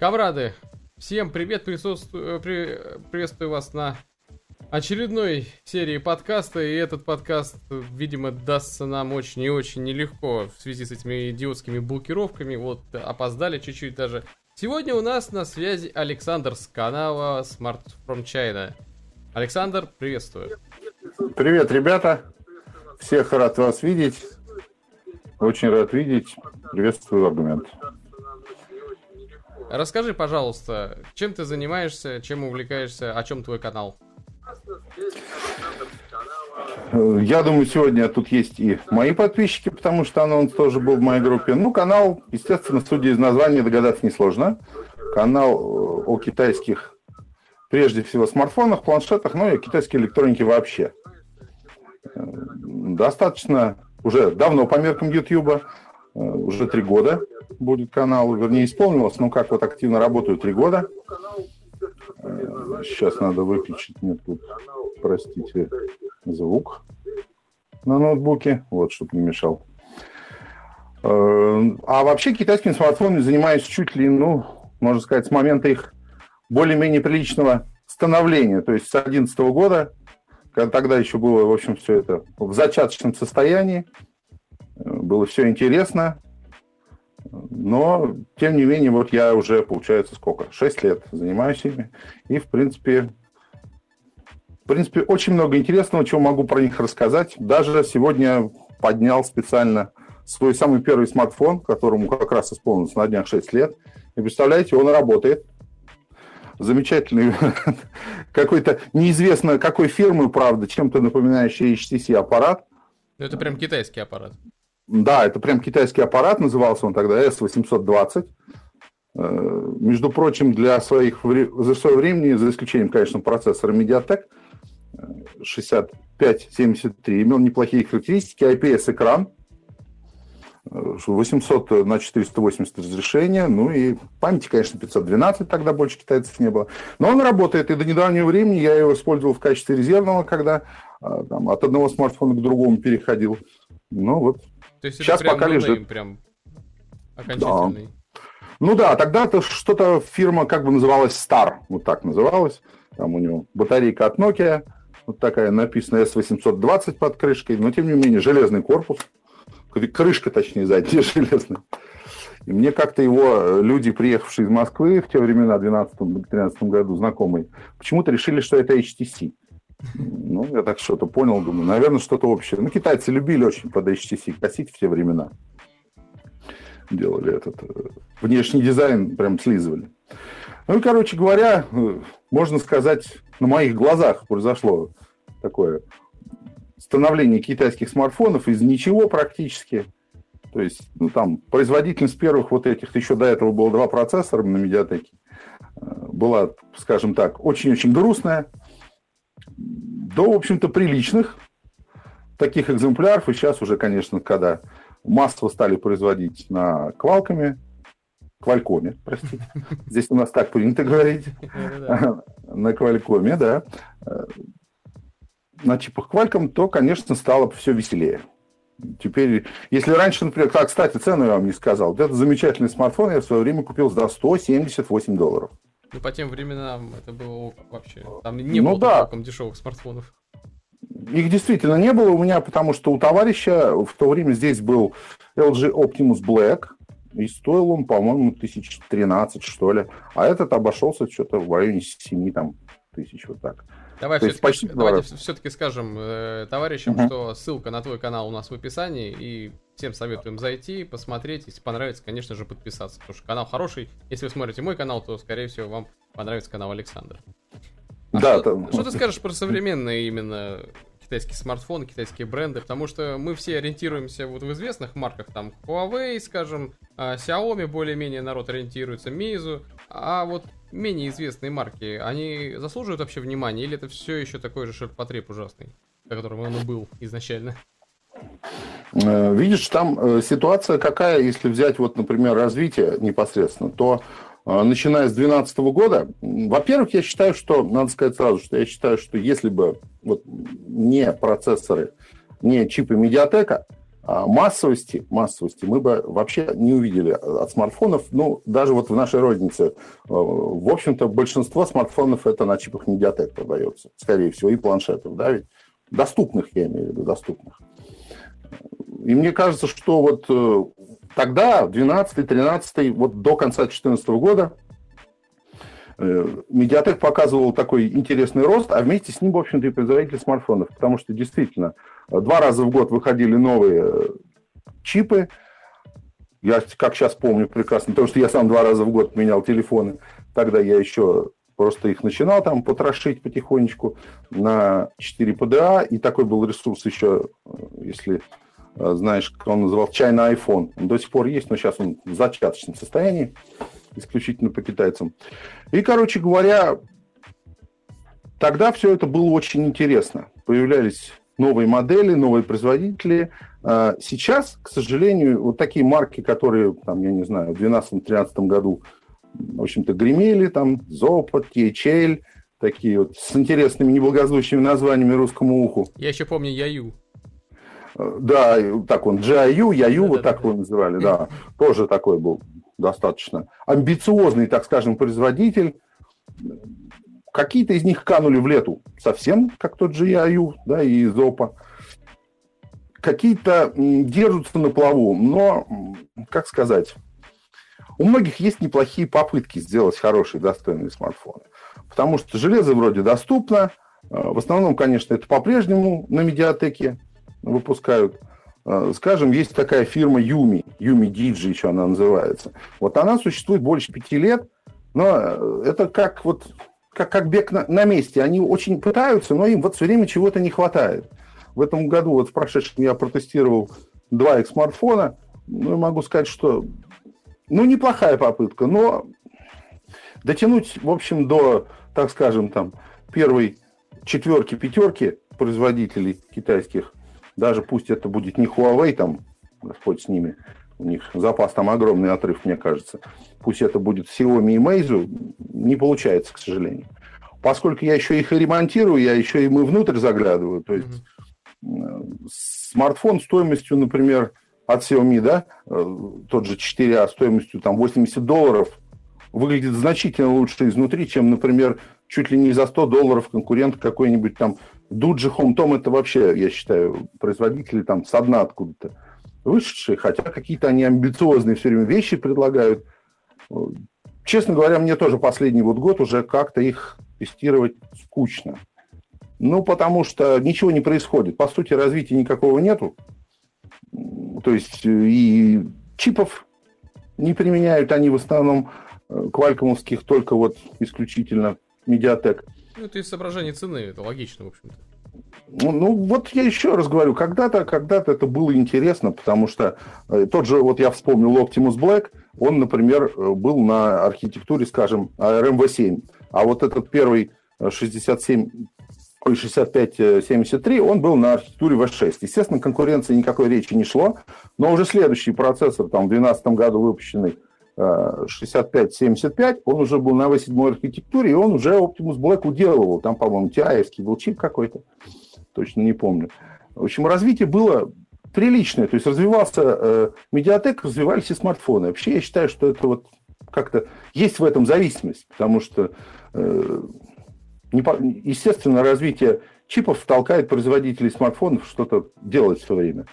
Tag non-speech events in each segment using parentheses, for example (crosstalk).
Камрады, всем привет, присутствую, при, приветствую вас на очередной серии подкаста, и этот подкаст, видимо, дастся нам очень и очень нелегко в связи с этими идиотскими блокировками, вот, опоздали чуть-чуть даже. Сегодня у нас на связи Александр с канала Smart From China. Александр, приветствую. Привет, ребята. Всех рад вас видеть. Очень рад видеть. Приветствую аргумент. Расскажи, пожалуйста, чем ты занимаешься, чем увлекаешься, о чем твой канал? Я думаю, сегодня тут есть и мои подписчики, потому что анонс тоже был в моей группе. Ну, канал, естественно, судя из названия, догадаться несложно. Канал э, о китайских, прежде всего, смартфонах, планшетах, ну и о китайской электронике вообще. Э, достаточно уже давно по меркам YouTube, э, уже три года будет канал, вернее, исполнилось, но как вот активно работаю три года. Сейчас надо выключить мне тут, простите, звук на ноутбуке, вот, чтобы не мешал. А вообще китайскими смартфонами занимаюсь чуть ли, ну, можно сказать, с момента их более-менее приличного становления, то есть с 2011 года, когда тогда еще было, в общем, все это в зачаточном состоянии, было все интересно, но, тем не менее, вот я уже, получается, сколько? Шесть лет занимаюсь ими. И, в принципе, в принципе, очень много интересного, чего могу про них рассказать. Даже сегодня поднял специально свой самый первый смартфон, которому как раз исполнилось на днях 6 лет. И представляете, он работает. Замечательный (laughs) какой-то неизвестно какой фирмы, правда, чем-то напоминающий HTC аппарат. Ну, это прям китайский аппарат. Да, это прям китайский аппарат, назывался он тогда S820. Э, между прочим, для своих, за свое времени, за исключением, конечно, процессора MediaTek 6573, имел неплохие характеристики, IPS-экран, 800 на 480 разрешения, ну и памяти, конечно, 512, тогда больше китайцев не было. Но он работает, и до недавнего времени я его использовал в качестве резервного, когда там, от одного смартфона к другому переходил. Ну вот то есть Сейчас это прям пока лежит. прям окончательный. Да. Ну да, тогда-то что-то фирма как бы называлась Star, вот так называлась. Там у него батарейка от Nokia, вот такая написана S820 под крышкой, но тем не менее железный корпус, крышка точнее задняя (laughs) железная. И мне как-то его люди, приехавшие из Москвы в те времена, в 2012-2013 году, знакомые, почему-то решили, что это HTC. Ну, я так что-то понял, думаю, наверное, что-то общее. Ну, китайцы любили очень под HTC косить в те времена. Делали этот э, внешний дизайн, прям слизывали. Ну и, короче говоря, э, можно сказать, на моих глазах произошло такое становление китайских смартфонов из ничего практически. То есть, ну, там, производительность первых вот этих, еще до этого было два процессора на медиатеке, э, была, скажем так, очень-очень грустная до, в общем-то, приличных таких экземпляров. И сейчас уже, конечно, когда массово стали производить на Квалками, Квалькоме, простите. (laughs) Здесь у нас так принято говорить. (laughs) На Квалькоме, да. На чипах Квальком, то, конечно, стало все веселее. Теперь, если раньше, например, как, кстати, цену я вам не сказал, вот этот замечательный смартфон я в свое время купил за 178 долларов. Ну, по тем временам это было вообще... Там не ну, было да. толком дешевых смартфонов. Их действительно не было у меня, потому что у товарища в то время здесь был LG Optimus Black, и стоил он, по-моему, 1013, что ли. А этот обошелся что-то в районе 7 там, тысяч, вот так. Давай все-таки, давайте все-таки скажем э, товарищам, uh-huh. что ссылка на твой канал у нас в описании, и всем советуем зайти, посмотреть, если понравится, конечно же, подписаться, потому что канал хороший. Если вы смотрите мой канал, то, скорее всего, вам понравится канал Александра. А да, что, там... что ты скажешь про современные именно китайские смартфоны, китайские бренды, потому что мы все ориентируемся вот в известных марках, там Huawei, скажем, а, Xiaomi более-менее народ ориентируется, Meizu, а вот менее известные марки, они заслуживают вообще внимания, или это все еще такой же ширпотреб ужасный, которым он и был изначально? Э, видишь, там э, ситуация какая, если взять, вот, например, развитие непосредственно, то э, начиная с 2012 года, во-первых, я считаю, что, надо сказать сразу, что я считаю, что если бы вот не процессоры, не чипы медиатека, массовости, массовости мы бы вообще не увидели от смартфонов, ну, даже вот в нашей рознице. В общем-то, большинство смартфонов это на чипах Mediatek продается, скорее всего, и планшетов, да, ведь доступных, я имею в виду, доступных. И мне кажется, что вот э, тогда, 12-13, вот до конца 2014 года, Медиатек показывал такой интересный рост, а вместе с ним, в общем-то, и производители смартфонов, потому что действительно два раза в год выходили новые э, чипы. Я, как сейчас помню прекрасно, потому что я сам два раза в год менял телефоны. Тогда я еще просто их начинал там потрошить потихонечку на 4 PDA, и такой был ресурс еще, э, если э, знаешь, он называл, чайный iPhone. Он до сих пор есть, но сейчас он в зачаточном состоянии исключительно по китайцам. И, короче говоря, тогда все это было очень интересно. Появлялись новые модели, новые производители. А сейчас, к сожалению, вот такие марки, которые, там, я не знаю, в 2012-2013 году, в общем-то, гремели, там, Zoppo, THL, такие вот с интересными, неблагозвучными названиями русскому уху. Я еще помню Яю. Да, так он, GIU, Яю, вот так его называли, да. Тоже такой был достаточно амбициозный, так скажем, производитель. Какие-то из них канули в лету совсем, как тот же ЯЮ, да, и Зопа. Какие-то держатся на плаву, но, как сказать, у многих есть неплохие попытки сделать хорошие, достойные смартфоны. Потому что железо вроде доступно. В основном, конечно, это по-прежнему на медиатеке выпускают. Э, скажем, есть такая фирма Юми, Юми Диджи еще она называется. Вот она существует больше пяти лет, но э, это как вот как, как бег на, на месте. Они очень пытаются, но им вот все время чего-то не хватает. В этом году, вот в прошедшем я протестировал два их смартфона. Ну, могу сказать, что ну, неплохая попытка, но дотянуть, в общем, до, так скажем, там, первой четверки, пятерки производителей китайских даже пусть это будет не Huawei, там, Господь с ними, у них запас там огромный отрыв, мне кажется. Пусть это будет Xiaomi и Meizu, не получается, к сожалению. Поскольку я еще их и ремонтирую, я еще и мы внутрь заглядываю. То есть mm-hmm. смартфон стоимостью, например, от Xiaomi, да, э, тот же 4А стоимостью там 80 долларов, выглядит значительно лучше изнутри, чем, например, чуть ли не за 100 долларов конкурент какой-нибудь там Дуджи Хомтом это вообще, я считаю, производители там со дна откуда-то вышедшие, хотя какие-то они амбициозные все время вещи предлагают. Честно говоря, мне тоже последний вот год уже как-то их тестировать скучно. Ну, потому что ничего не происходит. По сути, развития никакого нету. То есть и чипов не применяют они в основном э, квалькомовских, только вот исключительно медиатек. Ну, это из соображений цены, это логично, в общем-то. Ну, ну, вот я еще раз говорю, когда-то когда это было интересно, потому что э, тот же, вот я вспомнил Optimus Black, он, например, э, был на архитектуре, скажем, ARM V7. А вот этот первый 67 ой, 6573, он был на архитектуре V6. Естественно, конкуренции никакой речи не шло, но уже следующий процессор, там, в 2012 году выпущенный, 65-75, он уже был на V7 архитектуре, и он уже Optimus Black уделывал. Там, по-моему, TI был чип какой-то, точно не помню. В общем, развитие было приличное. То есть развивался э, медиатек, развивались и смартфоны. Вообще я считаю, что это вот как-то есть в этом зависимость, потому что, э, естественно, развитие чипов толкает производителей смартфонов что-то делать все время.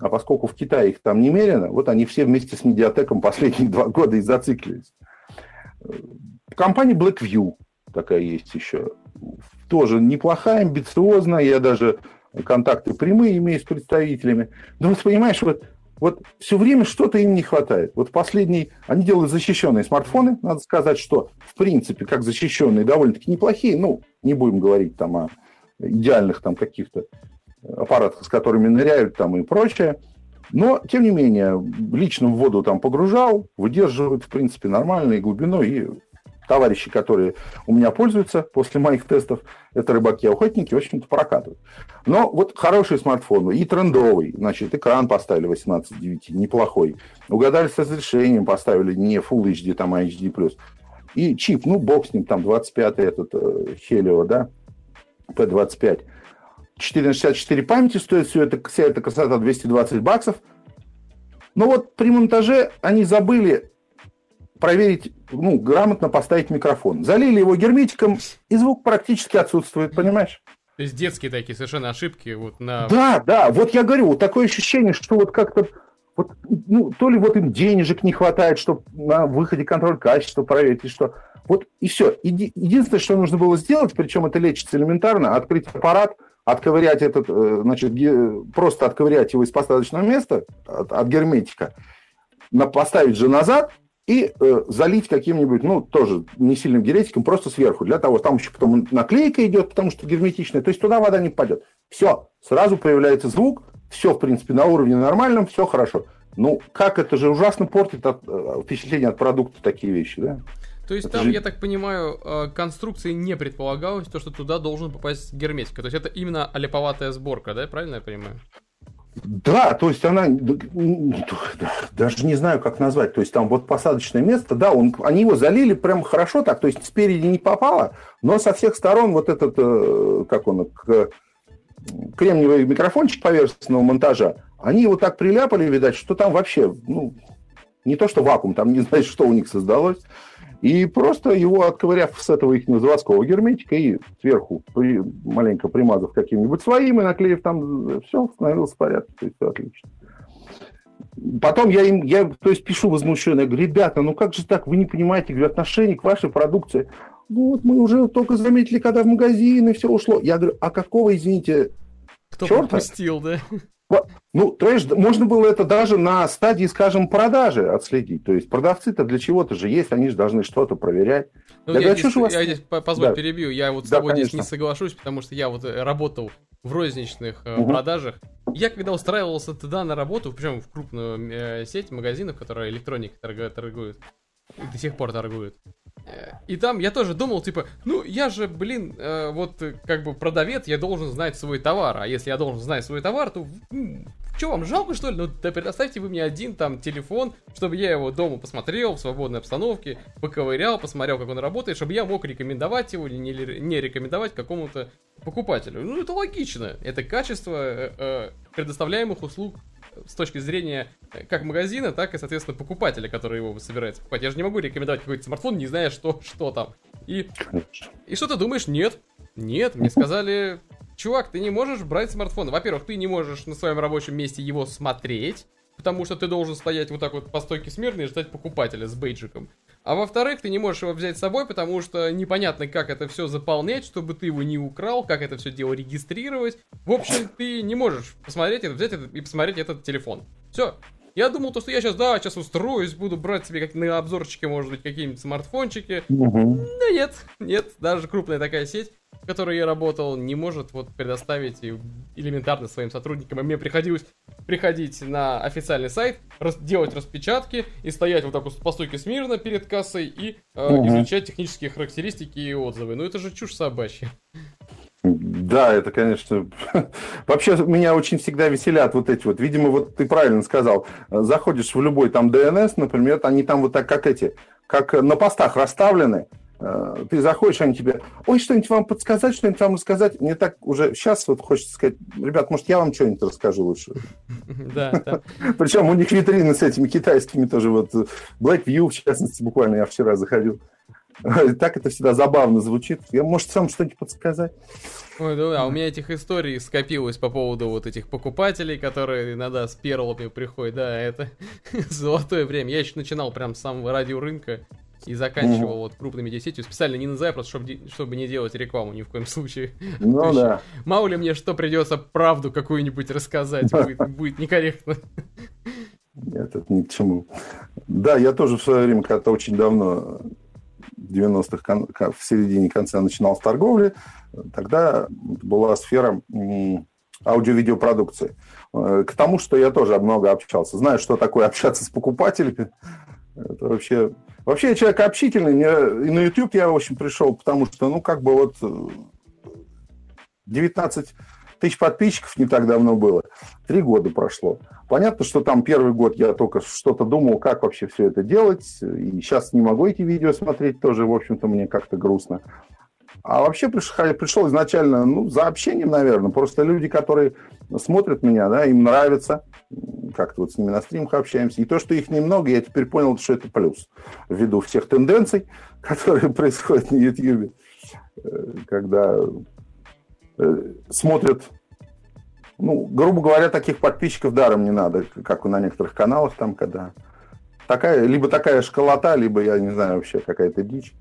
А поскольку в Китае их там немерено, вот они все вместе с медиатеком (laughs) последние два года и зациклились. Компания Blackview такая есть еще. Тоже неплохая, амбициозная. Я даже контакты прямые имею с представителями. Но вот понимаешь, вот, вот все время что-то им не хватает. Вот последний, они делают защищенные смартфоны, надо сказать, что в принципе, как защищенные, довольно-таки неплохие. Ну, не будем говорить там о идеальных там каких-то аппаратах, с которыми ныряют там и прочее. Но, тем не менее, лично в воду там погружал, выдерживают, в принципе, нормальной глубиной. И товарищи, которые у меня пользуются после моих тестов, это рыбаки-охотники, в общем-то, прокатывают. Но вот хороший смартфон и трендовый, значит, экран поставили 18.9, неплохой. Угадали с разрешением, поставили не Full HD, там, а HD+. И чип, ну, бог с ним, там, 25-й этот, э, Helio, да, P25 4 на 64 памяти стоит все это, вся эта красота 220 баксов. Но вот при монтаже они забыли проверить, ну, грамотно поставить микрофон. Залили его герметиком, и звук практически отсутствует, понимаешь? То есть детские такие совершенно ошибки вот на... Да, да, вот я говорю, вот такое ощущение, что вот как-то вот, ну, то ли вот им денежек не хватает, чтобы на выходе контроль качества проверить, и что. Вот и все. Еди, единственное, что нужно было сделать, причем это лечится элементарно, открыть аппарат, отковырять этот, э, значит, просто отковырять его из посадочного места от, от герметика, на, поставить же назад и э, залить каким-нибудь, ну, тоже не сильным герметиком, просто сверху, для того, там еще потом наклейка идет, потому что герметичная, то есть туда вода не попадет. Все, сразу появляется звук, все, в принципе, на уровне нормальном, все хорошо. Ну, как это же ужасно портит от, э, впечатление от продукта такие вещи, да? То есть это там, же... я так понимаю, э, конструкции не предполагалось, то, что туда должен попасть герметика. То есть это именно олиповатая сборка, да, правильно я понимаю? Да, то есть она, даже не знаю, как назвать, то есть там вот посадочное место, да, он, они его залили прям хорошо так, то есть спереди не попало, но со всех сторон вот этот, э, как он, кремниевый микрофончик поверхностного монтажа, они его так приляпали, видать, что там вообще, ну, не то что вакуум, там не знаешь, что у них создалось. И просто его отковыряв с этого их заводского герметика и сверху при, маленько примазав каким-нибудь своим и наклеив там, все, становилось в порядке, то есть все отлично. Потом я им, я, то есть пишу возмущенно, я говорю, ребята, ну как же так, вы не понимаете, говорю, отношение к вашей продукции. Вот мы уже только заметили, когда в магазин и все ушло. Я говорю, а какого, извините, Кто черта? пропустил, да? Ну, то есть можно было это даже на стадии, скажем, продажи отследить. То есть продавцы-то для чего-то же есть, они же должны что-то проверять. Ну, я, я, здесь, вас... я здесь, позволь, да. перебью, я вот с да, тобой конечно. здесь не соглашусь, потому что я вот э, работал в розничных угу. продажах. Я когда устраивался туда на работу, причем в крупную э, сеть магазинов, которые электроникой торгуют, до сих пор торгуют. И там я тоже думал, типа, ну я же, блин, э, вот как бы продавец, я должен знать свой товар. А если я должен знать свой товар, то что вам жалко, что ли? Ну да предоставьте вы мне один там телефон, чтобы я его дома посмотрел в свободной обстановке, поковырял, посмотрел, как он работает, чтобы я мог рекомендовать его или не, не рекомендовать какому-то покупателю. Ну это логично. Это качество э, э, предоставляемых услуг с точки зрения э, как магазина, так и, соответственно, покупателя, который его собирается покупать. Я же не могу рекомендовать какой-то смартфон, не зная, что, что там. И, и что ты думаешь? Нет. Нет, мне сказали, чувак, ты не можешь брать смартфон. Во-первых, ты не можешь на своем рабочем месте его смотреть, потому что ты должен стоять вот так вот по стойке смирно и ждать покупателя с бейджиком. А во-вторых, ты не можешь его взять с собой, потому что непонятно, как это все заполнять, чтобы ты его не украл, как это все дело регистрировать. В общем, ты не можешь посмотреть это, взять это и посмотреть этот телефон. Все. Я думал, то, что я сейчас, да, сейчас устроюсь, буду брать себе как на обзорчике, может быть, какие-нибудь смартфончики. Угу. Да нет, нет, даже крупная такая сеть в которой я работал, не может вот предоставить элементарно своим сотрудникам. И мне приходилось приходить на официальный сайт, рас, делать распечатки и стоять вот так вот по стойке смирно перед кассой и э, угу. изучать технические характеристики и отзывы. Ну это же чушь собачья. Да, это, конечно... (laughs) Вообще, меня очень всегда веселят вот эти вот... Видимо, вот ты правильно сказал. Заходишь в любой там DNS, например, они там вот так, как эти, как на постах расставлены. Э, ты заходишь, они тебе, ой, что-нибудь вам подсказать, что-нибудь вам рассказать. Мне так уже сейчас вот хочется сказать, ребят, может, я вам что-нибудь расскажу лучше. (laughs) Да, да. (laughs) Причем у них витрины с этими китайскими тоже, вот Blackview, в частности, буквально я вчера заходил. (laughs) Так это всегда забавно звучит. Я, может, сам что-нибудь подсказать? Ой, ну да, у меня этих историй скопилось по поводу вот этих покупателей, которые иногда с перлами приходят. Да, это (laughs) золотое время. Я еще начинал прям с самого радиорынка и заканчивал mm. вот крупными десятью, специально не называя, просто чтобы, чтобы не делать рекламу ни в коем случае. (laughs) Ну да. Мало ли мне что придется правду какую-нибудь рассказать, будет, будет некорректно. Нет, это ни к чему. Да, я тоже в свое время, когда-то очень давно, 90-х, в середине конца начинал с торговли, тогда была сфера аудио-видеопродукции. Э, к тому, что я тоже много общался. Знаю, что такое общаться с покупателями. Это вообще Вообще я человек общительный, мне, и на YouTube я, в общем, пришел, потому что, ну, как бы вот 19 э, тысяч подписчиков не так давно было. Три года прошло. Понятно, что там первый год я только что-то думал, как вообще все это делать. И сейчас не могу эти видео смотреть тоже, в общем-то, мне как-то грустно. А вообще пришел, пришел изначально, ну, за общением, наверное. Просто люди, которые смотрят меня, да, им нравится, как-то вот с ними на стримах общаемся. И то, что их немного, я теперь понял, что это плюс. Ввиду всех тенденций, (laughs) которые происходят на YouTube, э, когда смотрят, ну, грубо говоря, таких подписчиков даром не надо, как на некоторых каналах там, когда такая, либо такая школота, либо, я не знаю, вообще какая-то дичь.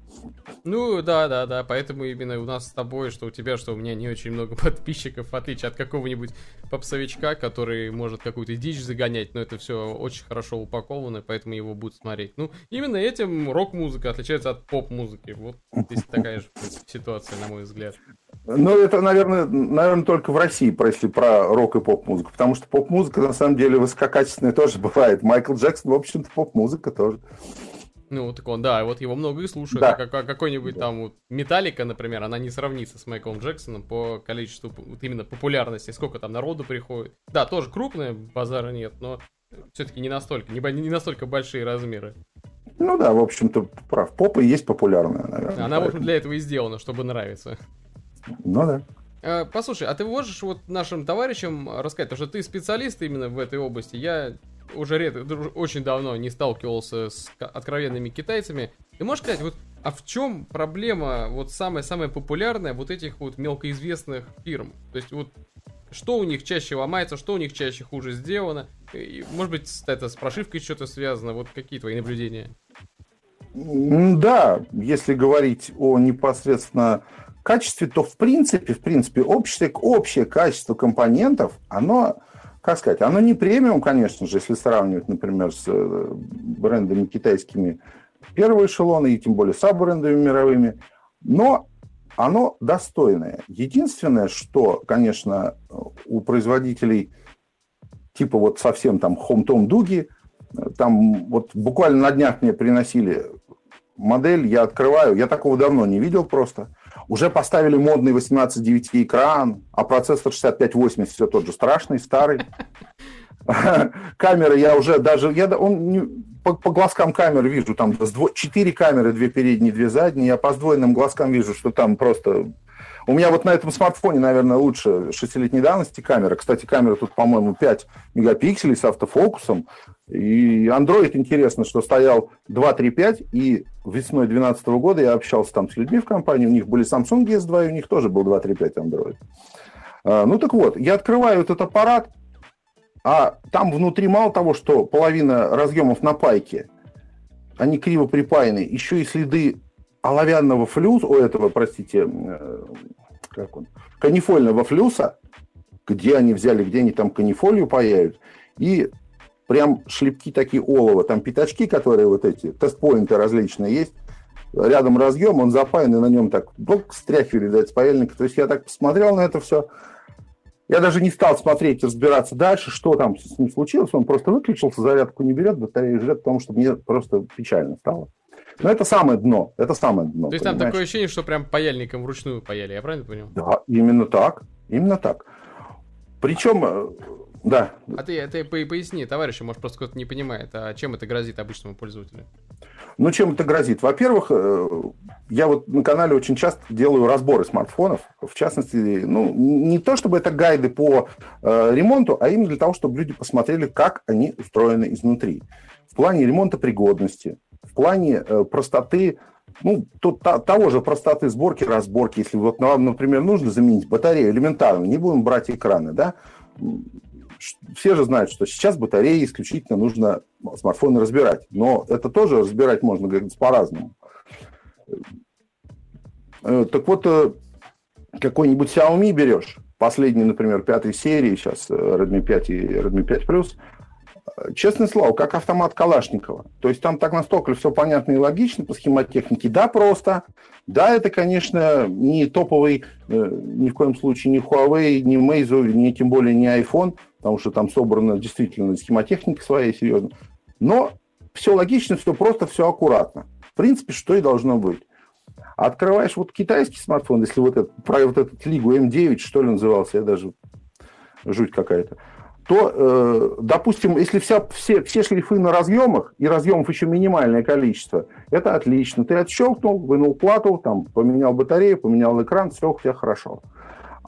Ну, да, да, да, поэтому именно у нас с тобой, что у тебя, что у меня не очень много (laughs) подписчиков, в отличие от какого-нибудь попсовичка, который может какую-то дичь загонять, но это все очень хорошо упаковано, поэтому его будут смотреть. Ну, именно этим рок-музыка отличается от поп-музыки. Вот здесь такая же (laughs) ситуация, на мой взгляд. Ну, это, наверное, наверное, только в России, если про рок и поп-музыку, потому что поп-музыка, на самом деле, высококачественная тоже (laughs) бывает. Майкл Джексон, в общем-то, поп-музыка тоже. Ну, так он, да, вот его много и слушают. Да. А как, какой-нибудь да. там вот Металлика, например, она не сравнится с Майклом Джексоном по количеству вот именно популярности, сколько там народу приходит. Да, тоже крупная, базара нет, но все-таки не настолько, не, не настолько большие размеры. Ну да, в общем-то, прав. Попа есть популярная, наверное. Она, в общем, для этого и сделана, чтобы нравиться. Ну да. А, послушай, а ты можешь вот нашим товарищам рассказать, потому что ты специалист именно в этой области, я уже редко, очень давно не сталкивался с откровенными китайцами. Ты можешь сказать, вот, а в чем проблема, вот самая-самая популярная вот этих вот мелкоизвестных фирм? То есть вот что у них чаще ломается, что у них чаще хуже сделано? И, может быть, это с прошивкой что-то связано? Вот какие твои наблюдения? Да, если говорить о непосредственно качестве, то в принципе, в принципе, общее, общее качество компонентов, оно как сказать, оно не премиум, конечно же, если сравнивать, например, с э, брендами китайскими первого эшелона и тем более с брендами мировыми, но оно достойное. Единственное, что, конечно, у производителей типа вот совсем там Хомтом Дуги, там вот буквально на днях мне приносили модель, я открываю, я такого давно не видел просто. Уже поставили модный 18.9 экран, а процессор 6580 все тот же страшный, старый. (laughs) Камеры я уже даже, я он по, по глазкам камер вижу, там четыре камеры, две передние, две задние, я по сдвоенным глазкам вижу, что там просто... У меня вот на этом смартфоне, наверное, лучше шестилетней давности камера. Кстати, камера тут, по-моему, 5 мегапикселей с автофокусом. И Android интересно, что стоял 2.3.5, и весной 2012 года я общался там с людьми в компании, у них были Samsung S2, и у них тоже был 2.3.5 Android. А, ну так вот, я открываю этот аппарат, а там внутри мало того, что половина разъемов на пайке, они криво припаяны, еще и следы оловянного флюса, у этого, простите, э, как он, канифольного флюса, где они взяли, где они там канифолию паяют, и прям шлепки такие олова, там пятачки, которые вот эти, тест-поинты различные есть, рядом разъем, он запаян, и на нем так блок стряхивали, дать с паяльника. То есть я так посмотрел на это все, я даже не стал смотреть, разбираться дальше, что там с ним случилось. Он просто выключился, зарядку не берет, батарею жрет, потому что мне просто печально стало. Но это самое дно. Это самое дно. То есть понимаешь? там такое ощущение, что прям паяльником вручную паяли, я правильно понял? Да, именно так. Именно так. Причем э, да. А ты, ты поясни, товарищи, может, просто кто-то не понимает, а чем это грозит обычному пользователю? Ну, чем это грозит? Во-первых, э, я вот на канале очень часто делаю разборы смартфонов. В частности, ну, не то чтобы это гайды по э, ремонту, а именно для того, чтобы люди посмотрели, как они устроены изнутри. В плане ремонта пригодности, в плане э, простоты ну, тут та, того же простоты сборки, разборки. Если вот нам, например, нужно заменить батарею элементарно, не будем брать экраны, да, все же знают, что сейчас батареи исключительно нужно смартфоны разбирать. Но это тоже разбирать можно, говорится, по-разному. Э, так вот, э, какой-нибудь Xiaomi берешь, последний, например, пятой серии, сейчас э, Redmi 5 и Redmi 5 Plus, честное слово, как автомат Калашникова. То есть там так настолько все понятно и логично по схемотехнике. Да, просто. Да, это, конечно, не топовый, ни в коем случае не Huawei, не Meizu, ни тем более не iPhone – потому что там собрана действительно схемотехника своя серьезно. Но все логично, все просто, все аккуратно. В принципе, что и должно быть. Открываешь вот китайский смартфон, если вот этот, про вот этот Лигу М9, что ли, назывался, я даже жуть какая-то. то, э, допустим, если вся, все, все шлейфы на разъемах, и разъемов еще минимальное количество, это отлично. Ты отщелкнул, вынул плату, там, поменял батарею, поменял экран, все у тебя хорошо.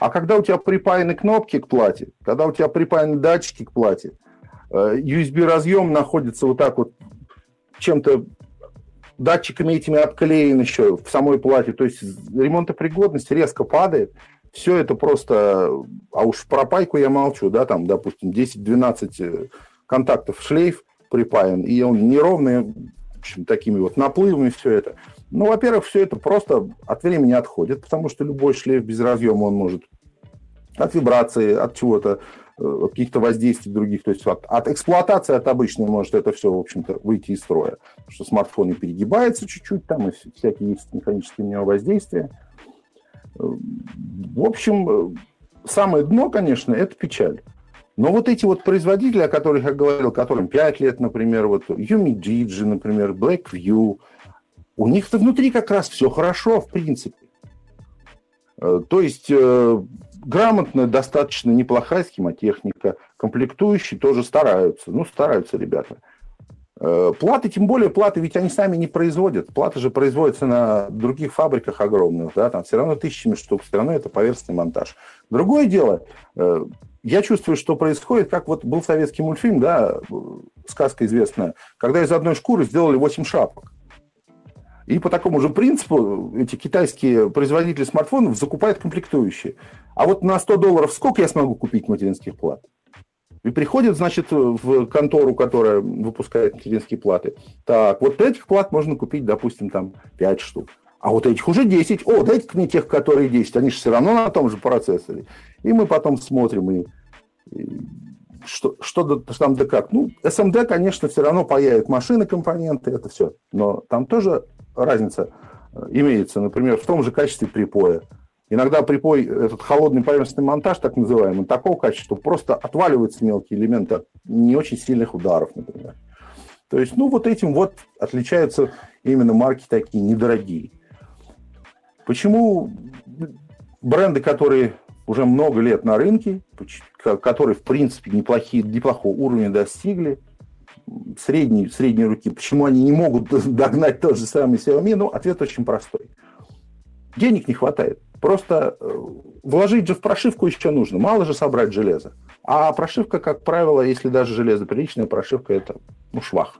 А когда у тебя припаяны кнопки к плате, когда у тебя припаяны датчики к плате, э, USB-разъем находится вот так вот чем-то датчиками этими обклеен еще в самой плате, то есть ремонтопригодность резко падает, все это просто, а уж про пайку я молчу, да, там, допустим, 10-12 э, контактов шлейф припаян, и он неровный, в общем, такими вот наплывами все это. Ну, во-первых, все это просто от времени отходит, потому что любой шлейф без разъема он может от вибрации, от чего-то, э, каких-то воздействий других, то есть от, от эксплуатации, от обычной может это все, в общем-то, выйти из строя. Потому что смартфон и перегибается чуть-чуть, там и всякие есть механические на него воздействия. В общем, самое дно, конечно, это печаль. Но вот эти вот производители, о которых я говорил, которым 5 лет, например, вот Umidigi, например, Blackview, у них-то внутри как раз все хорошо, в принципе. Э, то есть э, грамотная, достаточно неплохая схемотехника, комплектующие тоже стараются. Ну, стараются ребята. Э, платы, тем более платы, ведь они сами не производят. Платы же производятся на других фабриках огромных, да, там все равно тысячами штук, все равно это поверхностный монтаж. Другое дело, э, я чувствую, что происходит, как вот был советский мультфильм, да, сказка известная, когда из одной шкуры сделали 8 шапок. И по такому же принципу эти китайские производители смартфонов закупают комплектующие. А вот на 100 долларов сколько я смогу купить материнских плат? И приходит, значит, в контору, которая выпускает материнские платы. Так, вот этих плат можно купить, допустим, там 5 штук. А вот этих уже 10. О, дайте мне тех, которые 10. Они же все равно на том же процессоре. И мы потом смотрим, и, и что, что там да как. Ну, SMD, конечно, все равно паяет машины, компоненты, это все. Но там тоже разница э, имеется, например, в том же качестве припоя. Иногда припой, этот холодный поверхностный монтаж, так называемый, такого качества, просто отваливаются мелкие элементы от не очень сильных ударов, например. То есть, ну, вот этим вот отличаются именно марки такие недорогие. Почему бренды, которые уже много лет на рынке, которые, в принципе, неплохие, неплохого уровня достигли, средней, средней руки, почему они не могут (laughs) догнать тот же самый Xiaomi? Ну, ответ очень простой. Денег не хватает. Просто э, вложить же в прошивку еще нужно. Мало же собрать железо. А прошивка, как правило, если даже железо приличная, прошивка это ну, швах.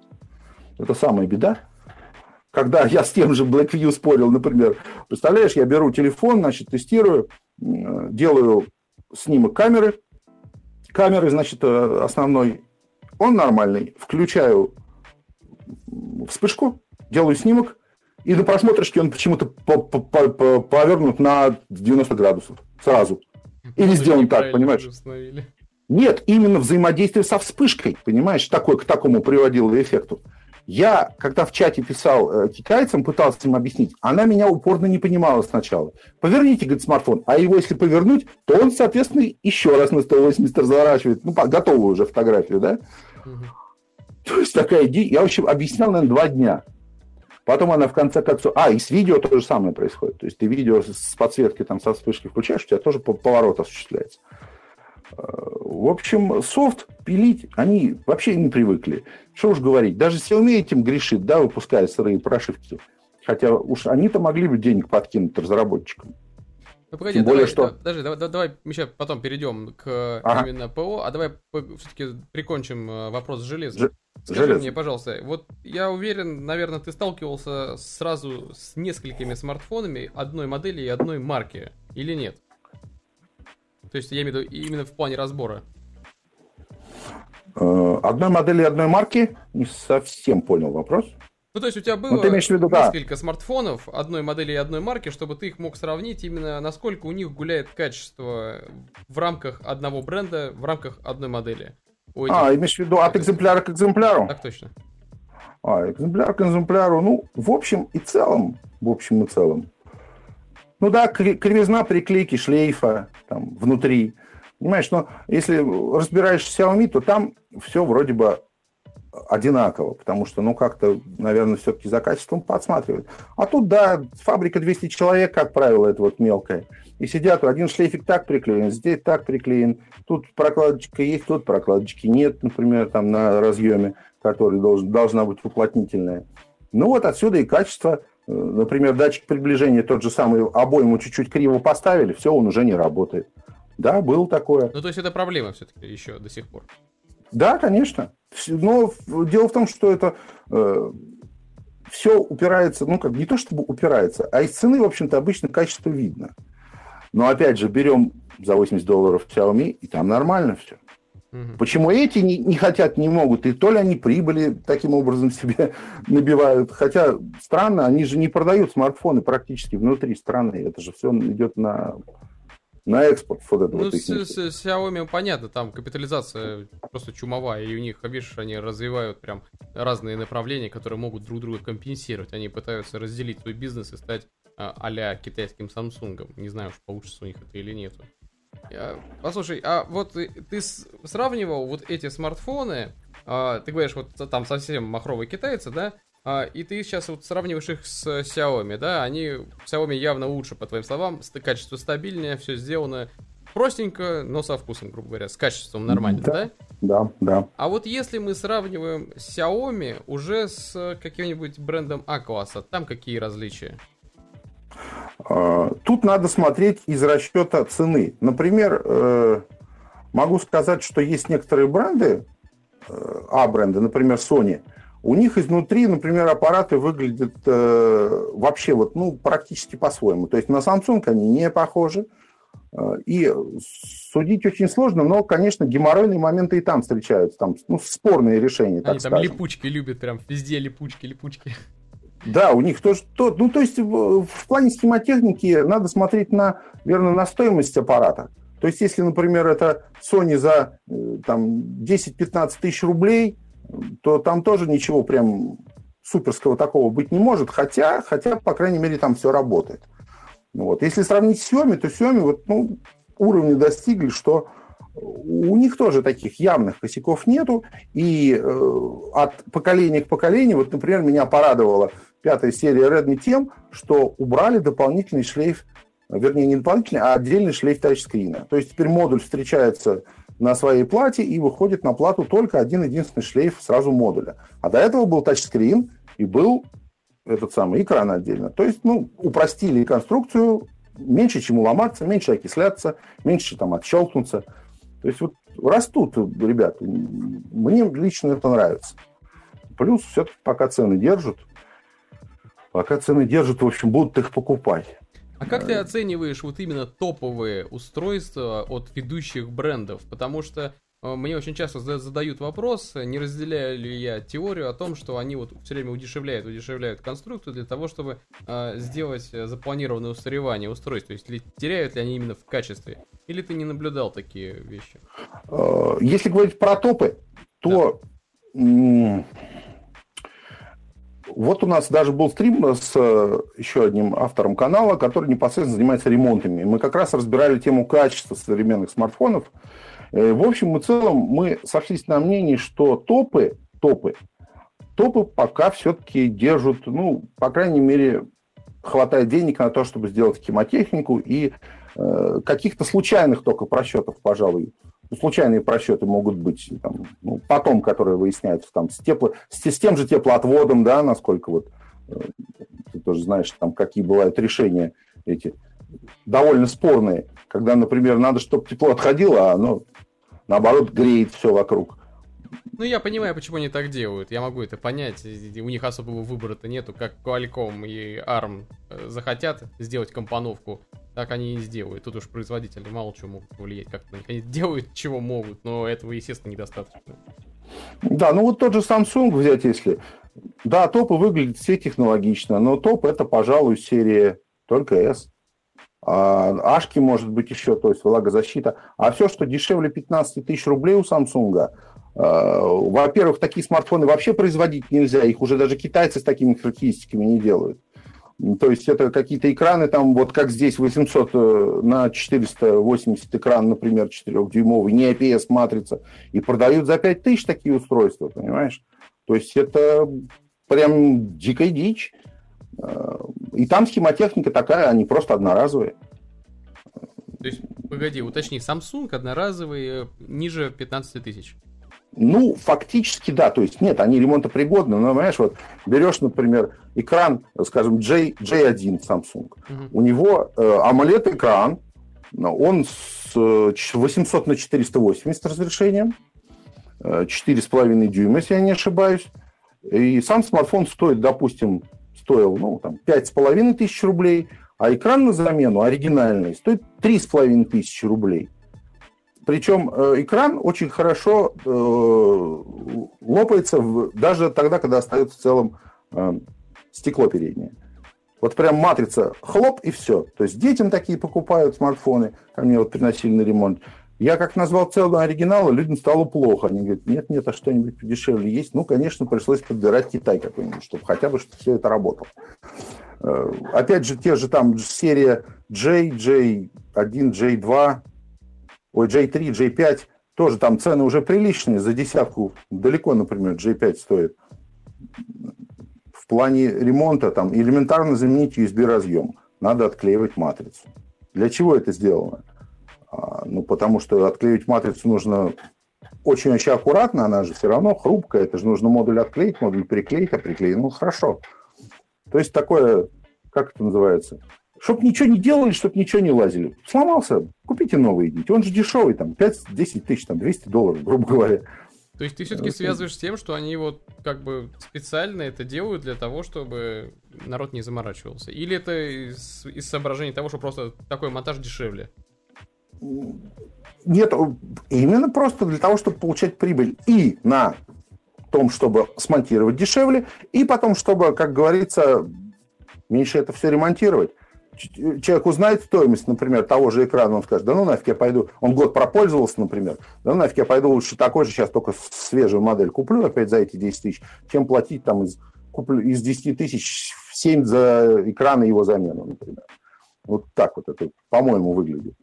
Это самая беда. Когда я с тем же Blackview спорил, например, представляешь, я беру телефон, значит, тестирую, делаю снимок камеры. Камеры, значит, э, основной, он нормальный. Включаю вспышку, делаю снимок, и на просмотрочке он почему-то повернут на 90 градусов сразу. Или сделан так, понимаешь? Нет, именно взаимодействие со вспышкой, понимаешь, такой, к такому приводило эффекту. Я, когда в чате писал э, китайцам, пытался им объяснить, она меня упорно не понимала сначала. Поверните, говорит, смартфон, а его если повернуть, то он, соответственно, еще раз на 180 разворачивает, ну, готовую уже фотографию, да? Угу. То есть такая идея, я, в общем, объяснял, наверное, два дня. Потом она в конце концов... А, и с видео то же самое происходит. То есть ты видео с подсветкой, там, со вспышкой включаешь, у тебя тоже поворот осуществляется. Э, в общем, софт пилить они вообще не привыкли. Что уж говорить, даже Xiaomi этим грешит, да, выпуская сырые прошивки. Хотя уж они-то могли бы денег подкинуть разработчикам. Ну, погоди, Тем более, давай, что... Подожди, давай, давай мы сейчас потом перейдем к ага. именно ПО, а давай все-таки прикончим э, вопрос с железом. Ж... Скажи Желез. мне, пожалуйста, вот я уверен, наверное, ты сталкивался сразу с несколькими смартфонами одной модели и одной марки, или нет? То есть я имею в виду именно в плане разбора. Э, одной модели одной марки? Не совсем понял вопрос. Ну, то есть у тебя было ну, виду, несколько да. смартфонов одной модели и одной марки, чтобы ты их мог сравнить именно насколько у них гуляет качество в рамках одного бренда, в рамках одной модели. Ой, а, имеешь в виду от экземпляра к экземпляру? Так точно. А, экземпляр к экземпляру, ну, в общем и целом, в общем и целом. Ну да, кривизна приклейки шлейфа там внутри. Понимаешь, но если разбираешь Xiaomi, то там все вроде бы одинаково, потому что, ну, как-то, наверное, все-таки за качеством подсматривают. А тут, да, фабрика 200 человек, как правило, это вот мелкая. И сидят, один шлейфик так приклеен, здесь так приклеен, тут прокладочка есть, тут прокладочки нет, например, там на разъеме, который должен, должна быть уплотнительная. Ну вот отсюда и качество. Например, датчик приближения, тот же самый обойму чуть-чуть криво поставили, все, он уже не работает. Да, было такое. Ну, то есть это проблема все-таки еще до сих пор. Да, конечно. Но дело в том, что это э, все упирается, ну как не то чтобы упирается, а из цены, в общем-то, обычно качество видно. Но опять же, берем за 80 долларов Xiaomi, и там нормально все. Угу. Почему эти не, не хотят, не могут? И то ли они прибыли таким образом (laughs) себе набивают. Хотя странно, они же не продают смартфоны практически внутри страны. Это же все идет на на экспорт вот это ну, вот с, с, с Xiaomi понятно, там капитализация просто чумовая, и у них, видишь, они развивают прям разные направления, которые могут друг друга компенсировать. Они пытаются разделить свой бизнес и стать а, а китайским Samsung. Не знаю, уж получится у них это или нет. Послушай, а вот ты сравнивал вот эти смартфоны, а, ты говоришь, вот там совсем махровые китайцы, да? А, и ты сейчас вот сравниваешь их с Xiaomi, да, они, Xiaomi явно лучше, по твоим словам, качество стабильнее, все сделано простенько, но со вкусом, грубо говоря, с качеством нормально, да? Да, да. да. А вот если мы сравниваем Xiaomi уже с каким-нибудь брендом А-класса, там какие различия? А, тут надо смотреть из расчета цены. Например, э, могу сказать, что есть некоторые бренды, э, А-бренды, например, Sony – у них изнутри, например, аппараты выглядят э, вообще вот, ну, практически по-своему. То есть на Samsung они не похожи. И судить очень сложно, но, конечно, геморройные моменты и там встречаются. Там ну, спорные решения, так Они скажем. там липучки любят, прям везде липучки, липучки. Да, у них тоже то, ну то есть в, в плане схемотехники надо смотреть на, верно, на стоимость аппарата. То есть если, например, это Sony за э, там 10-15 тысяч рублей, то там тоже ничего прям суперского такого быть не может, хотя, хотя по крайней мере, там все работает. Ну вот. Если сравнить с Xiaomi, то Xiaomi вот, ну, уровня достигли, что у них тоже таких явных косяков нету, и э, от поколения к поколению, вот, например, меня порадовала пятая серия Redmi тем, что убрали дополнительный шлейф, вернее, не дополнительный, а отдельный шлейф тачскрина. То есть теперь модуль встречается на своей плате и выходит на плату только один единственный шлейф сразу модуля. А до этого был тачскрин и был этот самый экран отдельно. То есть, ну, упростили конструкцию, меньше чем уломаться, меньше окисляться, меньше там отщелкнуться. То есть вот растут ребята. Мне лично это нравится. Плюс все-таки пока цены держат, пока цены держат, в общем, будут их покупать. А как ты оцениваешь вот именно топовые устройства от ведущих брендов? Потому что э, мне очень часто задают вопрос, не разделяю ли я теорию о том, что они вот все время удешевляют, удешевляют конструкцию для того, чтобы э, сделать запланированное устаревание устройств. То есть ли, теряют ли они именно в качестве? Или ты не наблюдал такие вещи? Э, если говорить про топы, то да. Вот у нас даже был стрим с э, еще одним автором канала, который непосредственно занимается ремонтами. Мы как раз разбирали тему качества современных смартфонов. Э, в общем и целом мы сошлись на мнении, что топы, топы, топы пока все-таки держат, ну, по крайней мере, хватает денег на то, чтобы сделать хемотехнику и э, каких-то случайных только просчетов, пожалуй, случайные просчеты могут быть там, ну, потом, которые выясняются там, с, тепло, с, с тем же теплоотводом, да, насколько вот э, ты тоже знаешь, там, какие бывают решения эти довольно спорные, когда, например, надо, чтобы тепло отходило, а оно, наоборот, греет все вокруг. Ну, я понимаю, почему они так делают. Я могу это понять. У них особого выбора-то нету, как Qualcomm и ARM э, захотят сделать компоновку, так они и сделают. Тут уж производители мало чего могут повлиять как на них. Они делают, чего могут, но этого, естественно, недостаточно. Да, ну вот тот же Samsung взять, если... Да, топы выглядят все технологично, но топ это, пожалуй, серия только S. А, Ашки, может быть, еще, то есть влагозащита. А все, что дешевле 15 тысяч рублей у Samsung, а, во-первых, такие смартфоны вообще производить нельзя, их уже даже китайцы с такими характеристиками не делают. То есть это какие-то экраны, там вот как здесь 800 э, на 480 экран, например, 4-дюймовый, не IPS-матрица, и продают за 5000 такие устройства, понимаешь? То есть это прям дикая дичь. Э, и там схемотехника такая, они просто одноразовые. То есть, погоди, уточни, Samsung одноразовый ниже 15 тысяч. Ну, фактически, да. То есть, нет, они ремонтопригодны. Но, понимаешь, вот берешь, например, экран, скажем, J, J1 Samsung. Угу. У него э, AMOLED-экран, он с 800 на 480 разрешением, 4,5 дюйма, если я не ошибаюсь. И сам смартфон стоит, допустим, стоил ну, там, 5,5 тысяч рублей, а экран на замену оригинальный стоит 3,5 тысячи рублей. Причем э, экран очень хорошо э, лопается даже тогда, когда остается в целом э, стекло переднее. Вот прям матрица хлоп и все. То есть детям такие покупают смартфоны, ко мне вот приносили на ремонт. Я как назвал целый оригинал, людям стало плохо. Они говорят, нет, нет, а что-нибудь подешевле есть? Ну, конечно, пришлось подбирать Китай какой-нибудь, чтобы хотя бы что все это работало. Опять же, те же там серия J, J1, J2, ой, J3, J5, тоже там цены уже приличные, за десятку далеко, например, J5 стоит. В плане ремонта там элементарно заменить USB-разъем. Надо отклеивать матрицу. Для чего это сделано? А, ну, потому что отклеивать матрицу нужно очень-очень аккуратно, она же все равно хрупкая, это же нужно модуль отклеить, модуль приклеить, а приклеить, ну, хорошо. То есть такое, как это называется, чтобы ничего не делали, чтобы ничего не лазили. Сломался, купите новый идите. Он же дешевый, там, 5-10 тысяч, там, 200 долларов, грубо говоря. То есть ты все-таки связываешь с тем, что они вот как бы специально это делают для того, чтобы народ не заморачивался? Или это из, из соображений того, что просто такой монтаж дешевле? Нет, именно просто для того, чтобы получать прибыль и на том, чтобы смонтировать дешевле, и потом, чтобы, как говорится, меньше это все ремонтировать. Человек узнает стоимость, например, того же экрана, он скажет, да ну нафиг я пойду, он год пропользовался, например, да ну нафиг я пойду лучше такой же, сейчас только свежую модель куплю опять за эти 10 тысяч, чем платить там из, куплю, из 10 тысяч 7 за экран и его замену, например. Вот так вот это, по-моему, выглядит.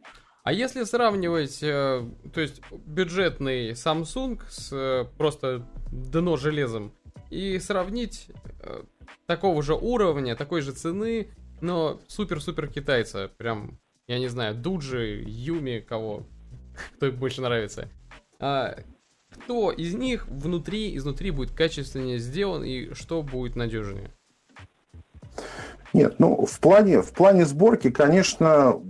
А если сравнивать, э, то есть бюджетный Samsung с э, просто дно железом и сравнить э, такого же уровня, такой же цены, но супер-супер китайца, прям, я не знаю, Дуджи, Юми, кого, (laughs) кто больше нравится. А, кто из них внутри, изнутри будет качественнее сделан и что будет надежнее? Нет, ну в плане, в плане сборки, конечно,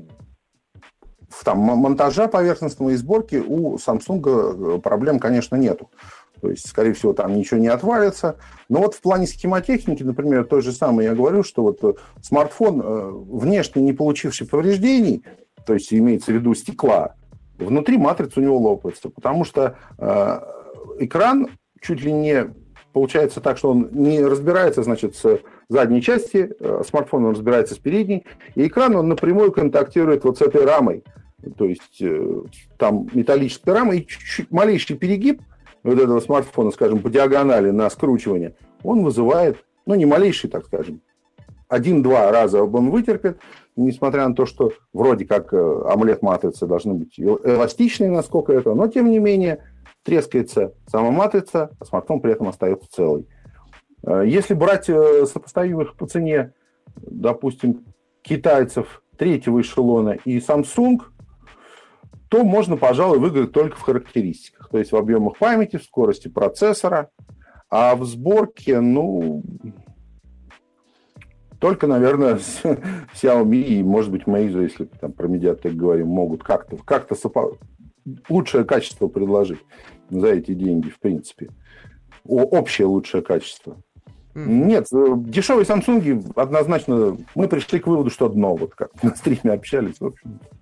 там, монтажа поверхностного и сборки у Samsung э, проблем, конечно, нету. То есть, скорее всего, там ничего не отвалится. Но вот в плане схемотехники, например, то же самое я говорю, что вот э, смартфон, э, внешне не получивший повреждений, то есть имеется в виду стекла, внутри матрица у него лопается, потому что э, экран чуть ли не получается так, что он не разбирается, значит, с задней части э, смартфона, он разбирается с передней, и экран он напрямую контактирует вот с этой рамой. То есть э, там металлическая рама и чуть-чуть малейший перегиб вот этого смартфона, скажем, по диагонали на скручивание, он вызывает, ну, не малейший, так скажем, один-два раза он вытерпит, несмотря на то, что вроде как AMOLED-матрицы э, должны быть эластичные, насколько это, но тем не менее трескается сама матрица, а смартфон при этом остается целый. Э, если брать сопоставимых по цене, допустим, китайцев третьего эшелона и Samsung, то можно, пожалуй, выиграть только в характеристиках, то есть в объемах памяти, в скорости процессора, а в сборке, ну, только, наверное, Xiaomi и, может быть, Meizu, если там про Mediatek говорим, могут как-то как сопо... лучшее качество предложить за эти деньги, в принципе. О, общее лучшее качество. Mm. Нет, э, дешевые Samsung однозначно мы пришли к выводу, что дно, вот как на стриме общались, в общем. -то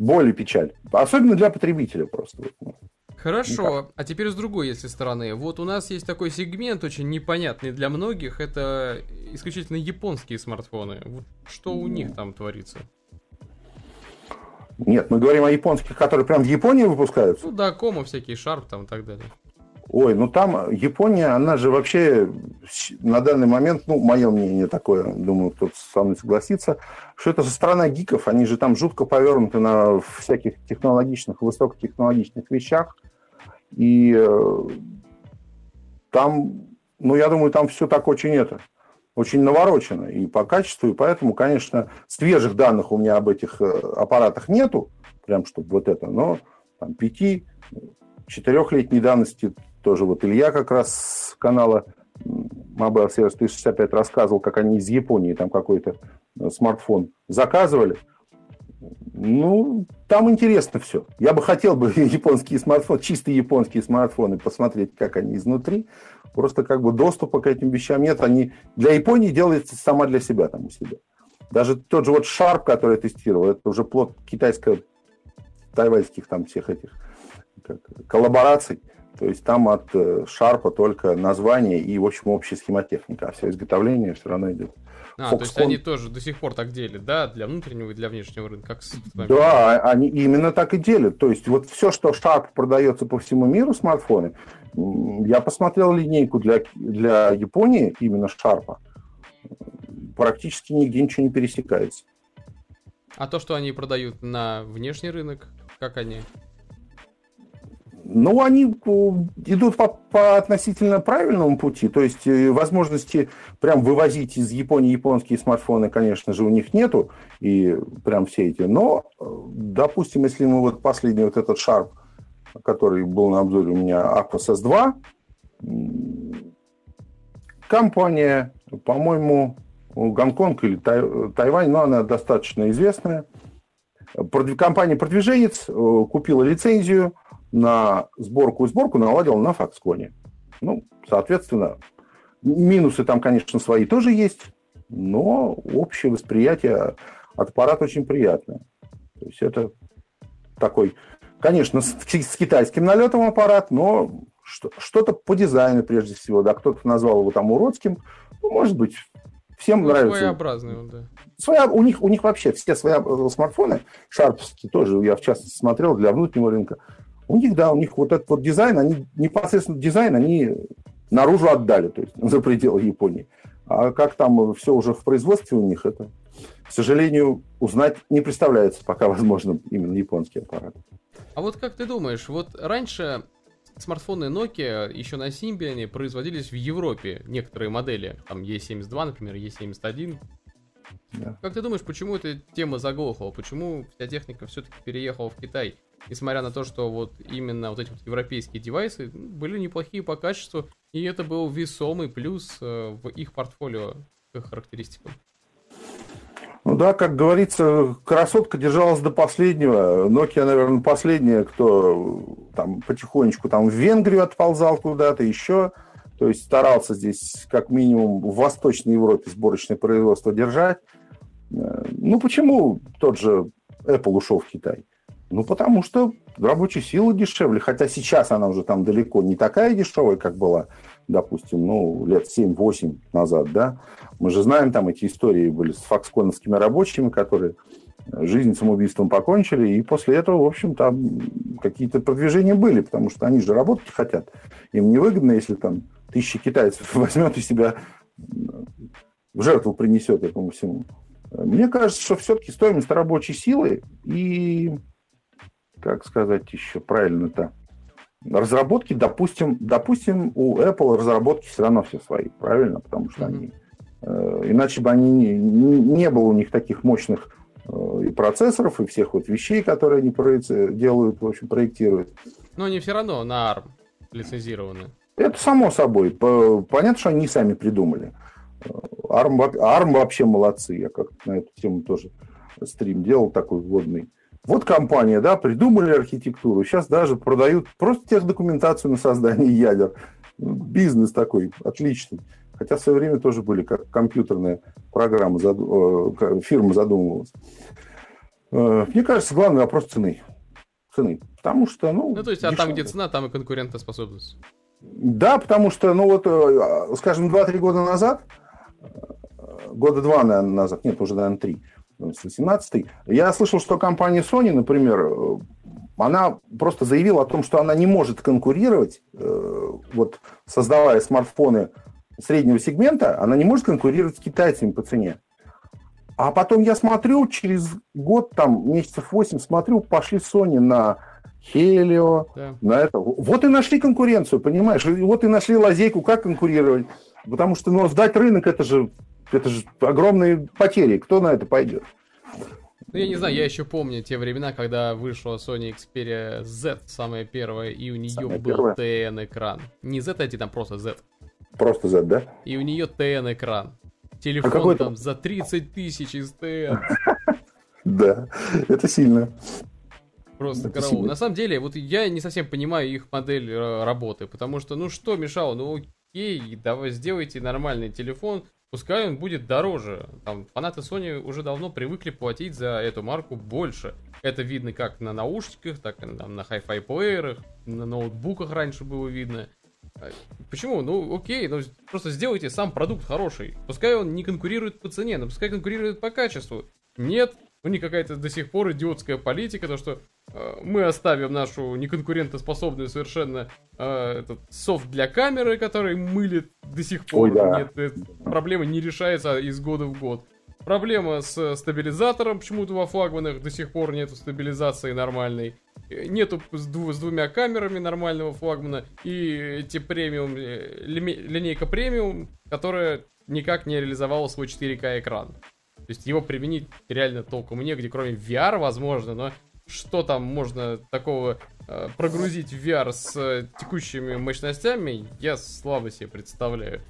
боль и печаль. Особенно для потребителя просто. Ну, Хорошо, Никак. а теперь с другой, если стороны. Вот у нас есть такой сегмент, очень непонятный для многих, это исключительно японские смартфоны. Вот что у них там творится? Нет, мы говорим о японских, которые прям в Японии выпускаются. Ну да, Кома всякие, Шарп там и так далее. Ой, ну там Япония, она же вообще на данный момент, ну, мое мнение такое, думаю, кто-то со мной согласится, что это страна гиков, они же там жутко повернуты на всяких технологичных, высокотехнологичных вещах, и э, там ну, я думаю, там все так очень это, очень наворочено и по качеству, и поэтому, конечно, свежих данных у меня об этих э, аппаратах нету, прям чтобы вот это, но там пяти, четырехлетней давности тоже вот Илья как раз с канала Mobile Service 365 рассказывал, как они из Японии там какой-то э, смартфон заказывали. Ну, там интересно все. Я бы хотел бы (laughs) японские смартфоны, чистые японские смартфоны посмотреть, как они изнутри. Просто как бы доступа к этим вещам нет. Они для Японии делаются сама для себя там у себя. Даже тот же вот Sharp, который я тестировал, это уже плод китайско-тайваньских там всех этих как, коллабораций. То есть там от Шарпа э, только название и, в общем, общая схемотехника, а все изготовление все равно идет. А, Foxconn... то есть они тоже до сих пор так делят, да, для внутреннего и для внешнего рынка? Как с да, а, они именно так и делят. То есть вот все, что Sharp продается по всему миру, смартфоны, я посмотрел линейку для, для Японии, именно Sharp, практически нигде ничего не пересекается. А то, что они продают на внешний рынок, как они? Ну, они э, идут по, по относительно правильному пути. То есть э, возможности прям вывозить из Японии японские смартфоны, конечно же, у них нету. И прям все эти. Но, э, допустим, если мы вот последний вот этот Sharp, который был на обзоре у меня Aquos S2, компания, по-моему, Гонконг или Тай, Тайвань, но она достаточно известная. Компания «Продвиженец» купила лицензию – на сборку и сборку наладил на Foxconn. Ну, соответственно, минусы там, конечно, свои тоже есть, но общее восприятие от аппарата очень приятное. То есть это такой, конечно, с, с китайским налетом аппарат, но что-то по дизайну прежде всего, да, кто-то назвал его там уродским, ну, может быть, всем ну, нравится. Своеобразный он, да. Своя, у, них, у них вообще все свои э, смартфоны, шарповские тоже, я в частности смотрел для внутреннего рынка, у них, да, у них вот этот вот дизайн, они непосредственно дизайн, они наружу отдали, то есть за пределы Японии. А как там все уже в производстве у них, это, к сожалению, узнать не представляется пока возможным именно японский аппарат. А вот как ты думаешь, вот раньше смартфоны Nokia еще на Symbian производились в Европе, некоторые модели, там E72, например, E71. Да. Как ты думаешь, почему эта тема заглохла? Почему вся техника все-таки переехала в Китай? несмотря на то, что вот именно вот эти вот европейские девайсы были неплохие по качеству, и это был весомый плюс э, в их портфолио к характеристикам. Ну да, как говорится, красотка держалась до последнего. Nokia, наверное, последняя, кто там потихонечку там в Венгрию отползал куда-то еще. То есть старался здесь как минимум в Восточной Европе сборочное производство держать. Э, ну почему тот же Apple ушел в Китай? Ну, потому что рабочая сила дешевле, хотя сейчас она уже там далеко не такая дешевая, как была, допустим, ну, лет 7-8 назад, да. Мы же знаем, там эти истории были с фоксконовскими рабочими, которые жизнь самоубийством покончили, и после этого, в общем, там какие-то продвижения были, потому что они же работать хотят. Им невыгодно, если там тысячи китайцев (laughs) возьмет и себя в жертву принесет этому всему. Мне кажется, что все-таки стоимость рабочей силы и как сказать еще правильно-то, разработки, допустим, допустим, у Apple разработки все равно все свои, правильно, потому что mm-hmm. они, э, иначе бы они не, не было у них таких мощных э, и процессоров, и всех вот вещей, которые они делают, в общем, проектируют. Но они все равно на ARM лицензированы. Это само собой. Понятно, что они сами придумали. ARM, ARM вообще молодцы. Я как на эту тему тоже стрим делал такой вводный. Вот компания, да, придумали архитектуру, сейчас даже продают просто техдокументацию на создание ядер. Бизнес такой отличный. Хотя в свое время тоже были как компьютерная программа, э, фирма задумывалась. Э, мне кажется, главный вопрос цены. Цены. Потому что, ну... Ну, то есть, а там, где цена, там и конкурентоспособность. Да, потому что, ну вот, э, скажем, 2-3 года назад, года два, наверное, назад, нет, уже, наверное, три, с 18 Я слышал, что компания Sony, например, она просто заявила о том, что она не может конкурировать, вот создавая смартфоны среднего сегмента, она не может конкурировать с китайцами по цене. А потом я смотрю, через год, там, месяцев 8, смотрю, пошли Sony на Helio, да. на это. Вот и нашли конкуренцию, понимаешь? Вот и нашли лазейку, как конкурировать. Потому что ну, сдать рынок это же, это же огромные потери. Кто на это пойдет? Ну, я не знаю, я еще помню те времена, когда вышла Sony Xperia Z, самая первая, и у нее самая был TN-экран. Не Z, а там просто Z. Просто Z, да? И у нее TN-экран. Телефон а там за 30 тысяч из TN. (laughs) Да, это сильно. Просто караул. На самом деле, вот я не совсем понимаю их модель э, работы, потому что, ну что мешало, ну окей, давай сделайте нормальный телефон, пускай он будет дороже. Там фанаты Sony уже давно привыкли платить за эту марку больше. Это видно как на наушниках, так и там, на hi-fi плеерах, на ноутбуках раньше было видно. А, почему? Ну, окей, но просто сделайте сам продукт хороший. Пускай он не конкурирует по цене, но пускай конкурирует по качеству. Нет, у них какая-то до сих пор идиотская политика, то что э, мы оставим нашу неконкурентоспособную совершенно э, этот софт для камеры, который мылит до сих пор. Ой, да. Нет, эта проблема не решается из года в год. Проблема с стабилизатором, почему-то во флагманах до сих пор нету стабилизации нормальной. Нету с, дву- с двумя камерами нормального флагмана. И эти премиум, э, линейка премиум, которая никак не реализовала свой 4К экран. То есть его применить реально толком негде, кроме VR, возможно, но что там можно такого э, прогрузить в VR с э, текущими мощностями, я слабо себе представляю.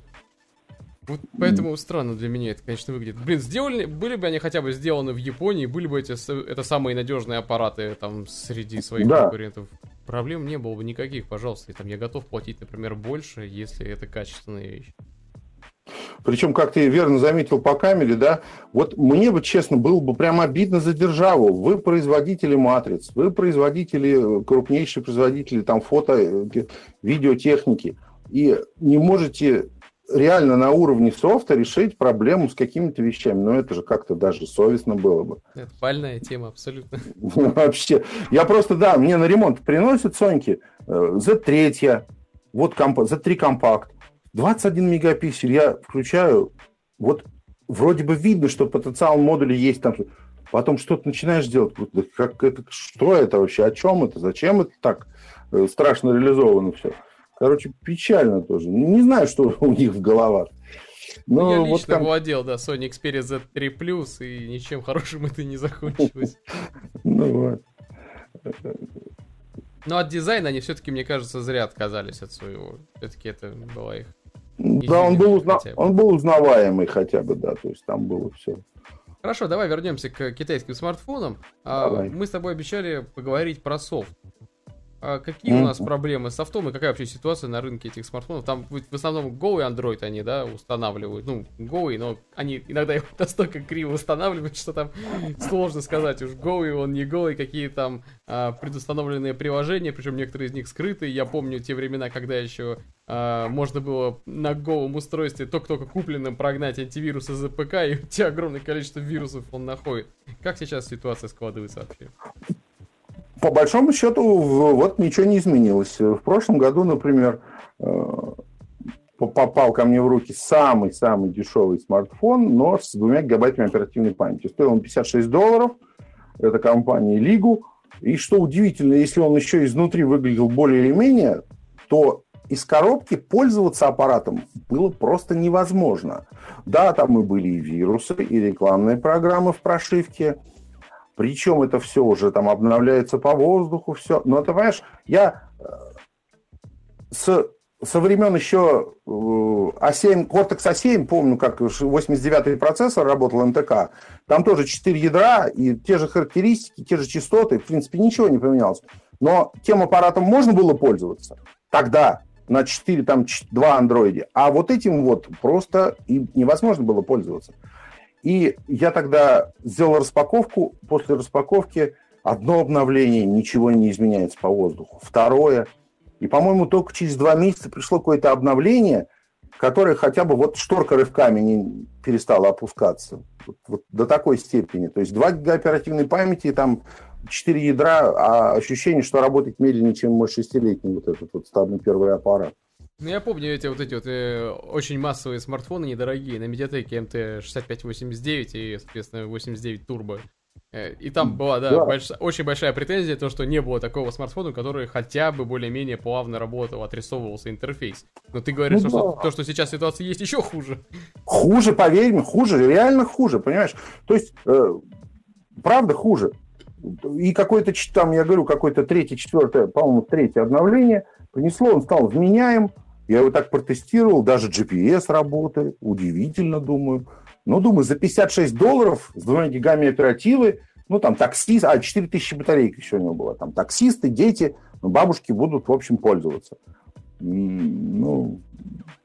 Вот поэтому странно для меня это, конечно, выглядит. Блин, сделали, были бы они хотя бы сделаны в Японии, были бы эти, это самые надежные аппараты там среди своих да. конкурентов. Проблем не было бы никаких, пожалуйста. И, там, я готов платить, например, больше, если это качественная вещь. Причем, как ты верно заметил по камере, да, вот мне бы, честно, было бы прям обидно за державу. Вы производители матриц, вы производители, крупнейшие производители там фото, э, видеотехники, и не можете реально на уровне софта решить проблему с какими-то вещами. Но это же как-то даже совестно было бы. Это больная тема, абсолютно. (laughs) Вообще. Я просто, да, мне на ремонт приносят Соньки Z3, э, вот комп... Z3 компакт. 21 мегапиксель я включаю, вот вроде бы видно, что потенциал модуля есть там, потом что-то начинаешь делать, как это, что это вообще, о чем это, зачем это так э, страшно реализовано все. Короче, печально тоже. Не знаю, что (laughs) у них в головах. Но ну, я лично вот там... владел, да, Sony Xperia Z3 Plus, и ничем хорошим это не закончилось. (laughs) Ну вот. Но от дизайна они все-таки, мне кажется, зря отказались от своего. Все-таки это была их да, он был, узна... он был узнаваемый хотя бы, да, то есть там было все. Хорошо, давай вернемся к китайским смартфонам. А, давай. Мы с тобой обещали поговорить про софт. А какие у нас проблемы с софтом и какая вообще ситуация на рынке этих смартфонов? Там в основном Go и Android они, да, устанавливают. Ну, Go, но они иногда (laughs) его настолько криво устанавливают, что там сложно сказать, уж Go и он не Go, и какие там а, предустановленные приложения, причем некоторые из них скрыты. Я помню те времена, когда еще а, можно было на Go устройстве только-только купленным прогнать антивирус из APK, и у тебя огромное количество вирусов он находит. Как сейчас ситуация складывается вообще? По большому счету, вот ничего не изменилось. В прошлом году, например, э, попал ко мне в руки самый-самый дешевый смартфон, но с двумя гигабайтами оперативной памяти. Стоил он 56 долларов. Это компания Лигу. И что удивительно, если он еще изнутри выглядел более или менее, то из коробки пользоваться аппаратом было просто невозможно. Да, там и были и вирусы, и рекламные программы в прошивке – причем это все уже там обновляется по воздуху, все. Но ты понимаешь, я э, с, со времен еще A7, э, Cortex A7, помню, как 89-й процессор работал МТК, там тоже 4 ядра и те же характеристики, те же частоты, в принципе, ничего не поменялось. Но тем аппаратом можно было пользоваться тогда, на 4, там, 2 андроиде. А вот этим вот просто и невозможно было пользоваться. И я тогда сделал распаковку. После распаковки одно обновление, ничего не изменяется по воздуху. Второе. И, по-моему, только через два месяца пришло какое-то обновление, которое хотя бы вот шторка рывками не перестала опускаться. Вот, вот до такой степени. То есть 2 гига оперативной памяти, там 4 ядра, а ощущение, что работает медленнее, чем мой шестилетний вот этот вот стадный первый аппарат. Ну, я помню эти вот эти вот э, очень массовые смартфоны недорогие на медиатеке MT6589 и, соответственно, 89 Turbo. Э, и там была, да, да. Больш... очень большая претензия, то, что не было такого смартфона, который хотя бы более-менее плавно работал, отрисовывался интерфейс. Но ты говоришь, ну, что, да. то, что сейчас ситуация есть, еще хуже. Хуже, поверь мне, хуже, реально хуже, понимаешь? То есть, э, правда хуже. И какое-то, там, я говорю, какое-то третье, четвертое, по-моему, третье обновление принесло, он стал вменяем, я его так протестировал, даже GPS работает, удивительно, думаю. Ну, думаю, за 56 долларов с двумя гигами оперативы, ну, там, таксист, а, 4000 батареек еще у него было, там, таксисты, дети, ну, бабушки будут, в общем, пользоваться. Ну,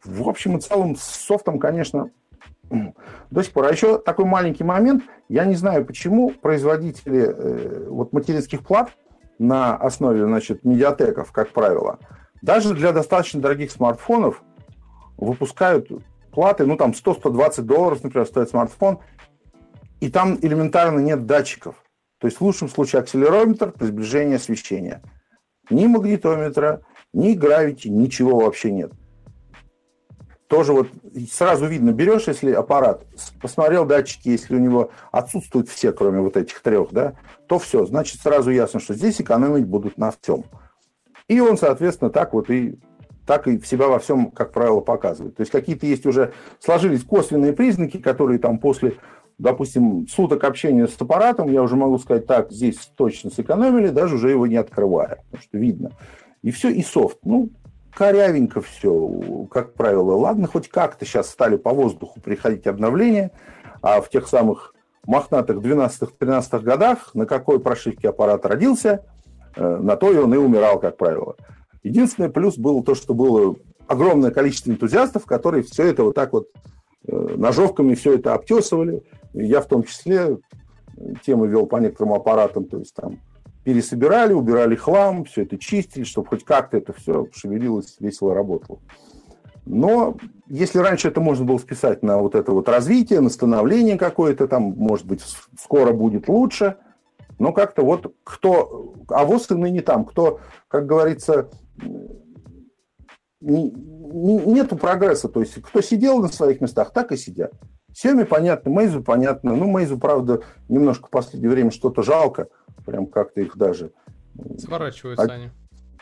в общем и целом, с софтом, конечно, (clears throat) до сих пор. А еще такой маленький момент. Я не знаю, почему производители э, вот материнских плат на основе, значит, медиатеков, как правило, даже для достаточно дорогих смартфонов выпускают платы, ну, там 100-120 долларов, например, стоит смартфон, и там элементарно нет датчиков. То есть в лучшем случае акселерометр при освещения. Ни магнитометра, ни гравити, ничего вообще нет. Тоже вот сразу видно, берешь, если аппарат, посмотрел датчики, если у него отсутствуют все, кроме вот этих трех, да, то все, значит сразу ясно, что здесь экономить будут на всем. И он, соответственно, так вот и так и себя во всем, как правило, показывает. То есть какие-то есть уже сложились косвенные признаки, которые там после, допустим, суток общения с аппаратом, я уже могу сказать, так, здесь точно сэкономили, даже уже его не открывая, потому что видно. И все, и софт. Ну, корявенько все, как правило. Ладно, хоть как-то сейчас стали по воздуху приходить обновления, а в тех самых мохнатых 12-13 годах, на какой прошивке аппарат родился, на то и он и умирал, как правило. Единственный плюс был то, что было огромное количество энтузиастов, которые все это вот так вот э, ножовками все это обтесывали. Я в том числе э, темы вел по некоторым аппаратам, то есть там пересобирали, убирали хлам, все это чистили, чтобы хоть как-то это все шевелилось, весело работало. Но если раньше это можно было списать на вот это вот развитие, на становление какое-то, там, может быть, скоро будет лучше, но как-то вот кто, а ВОЗ и ныне там, кто, как говорится, нету прогресса. То есть, кто сидел на своих местах, так и сидят. Семи понятно, Мейзу понятно. Ну, Мейзу, правда, немножко в последнее время что-то жалко. Прям как-то их даже... Сворачиваются а... они.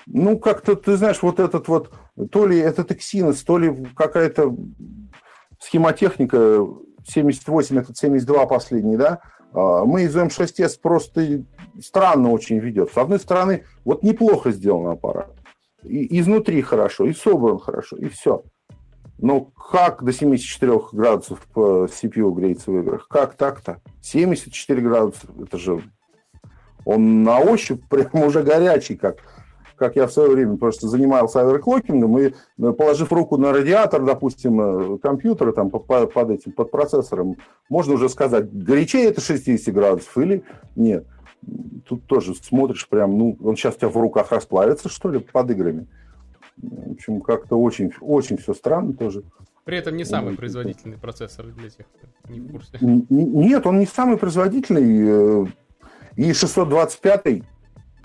Ну, как-то, ты знаешь, вот этот вот, то ли этот Exynos, то ли какая-то схемотехника 78, этот 72 последний, да, мы из М6S просто странно очень ведет. С одной стороны, вот неплохо сделан аппарат и изнутри хорошо, и собран хорошо, и все. Но как до 74 градусов по CPU греется в играх? Как так-то? 74 градуса, это же... Он на ощупь прям уже горячий, как, как я в свое время просто занимался оверклокингом, и э, положив руку на радиатор, допустим, э, компьютера там, под, под этим, под процессором, можно уже сказать, горячее это 60 градусов или нет тут тоже смотришь прям, ну, он сейчас у тебя в руках расплавится, что ли, под играми. В общем, как-то очень, очень все странно тоже. При этом не самый производительный процессор для тех, кто не в курсе. Нет, он не самый производительный. Э, и 625,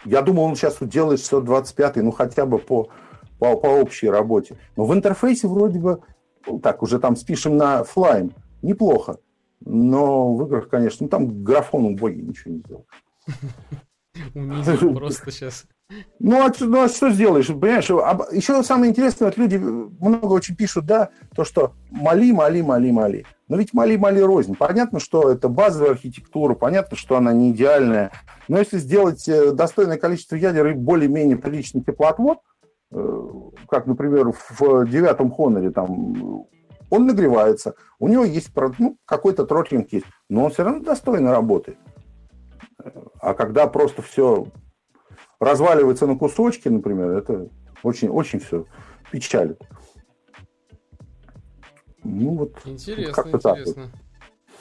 я думал, он сейчас делает 625, ну хотя бы по, по, по общей работе. Но в интерфейсе вроде бы, ну, так, уже там спишем на флайм, неплохо. Но в играх, конечно, ну там графон убогий, ничего не сделал. (laughs) Унизил просто сейчас. Ну а, ну, а что сделаешь? Понимаешь, а, еще самое интересное, вот люди много очень пишут, да, то, что моли, моли, моли, моли. Но ведь моли, моли рознь. Понятно, что это базовая архитектура, понятно, что она не идеальная. Но если сделать э, достойное количество ядер и более-менее приличный теплоотвод, э, как, например, в девятом Хоноре, там, он нагревается, у него есть ну, какой-то тротлинг есть, но он все равно достойно работает. А когда просто все разваливается на кусочки, например, это очень, очень все печалит. Ну вот. Интересно, интересно. Так.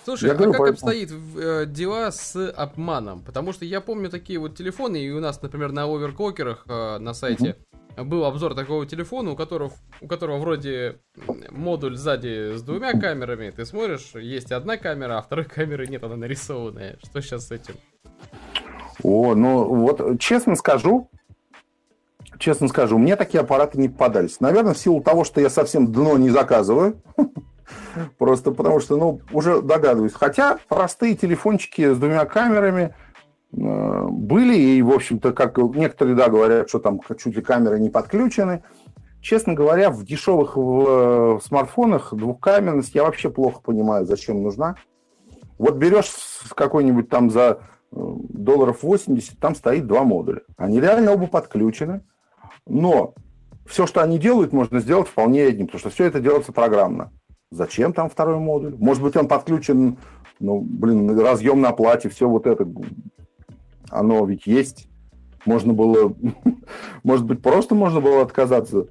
Слушай, я а говорю, как поэтому... обстоит э, дела с обманом? Потому что я помню такие вот телефоны, и у нас, например, на оверклокерах э, на сайте угу. был обзор такого телефона, у которого, у которого вроде модуль сзади с двумя (clears throat) камерами. Ты смотришь, есть одна камера, а второй камеры нет, она нарисованная. Что сейчас с этим? О, ну вот честно скажу, честно скажу, мне такие аппараты не попадались. Наверное, в силу того, что я совсем дно не заказываю. (laughs) Просто потому что, ну, уже догадываюсь. Хотя простые телефончики с двумя камерами э, были, и, в общем-то, как некоторые, да, говорят, что там чуть ли камеры не подключены. Честно говоря, в дешевых в, в смартфонах двухкамерность я вообще плохо понимаю, зачем нужна. Вот берешь какой-нибудь там за э, долларов 80, там стоит два модуля. Они реально оба подключены, но все, что они делают, можно сделать вполне одним, потому что все это делается программно. Зачем там второй модуль? Может быть, он подключен, ну, блин, разъем на плате, все вот это, оно ведь есть. Можно было, (laughs) может быть, просто можно было отказаться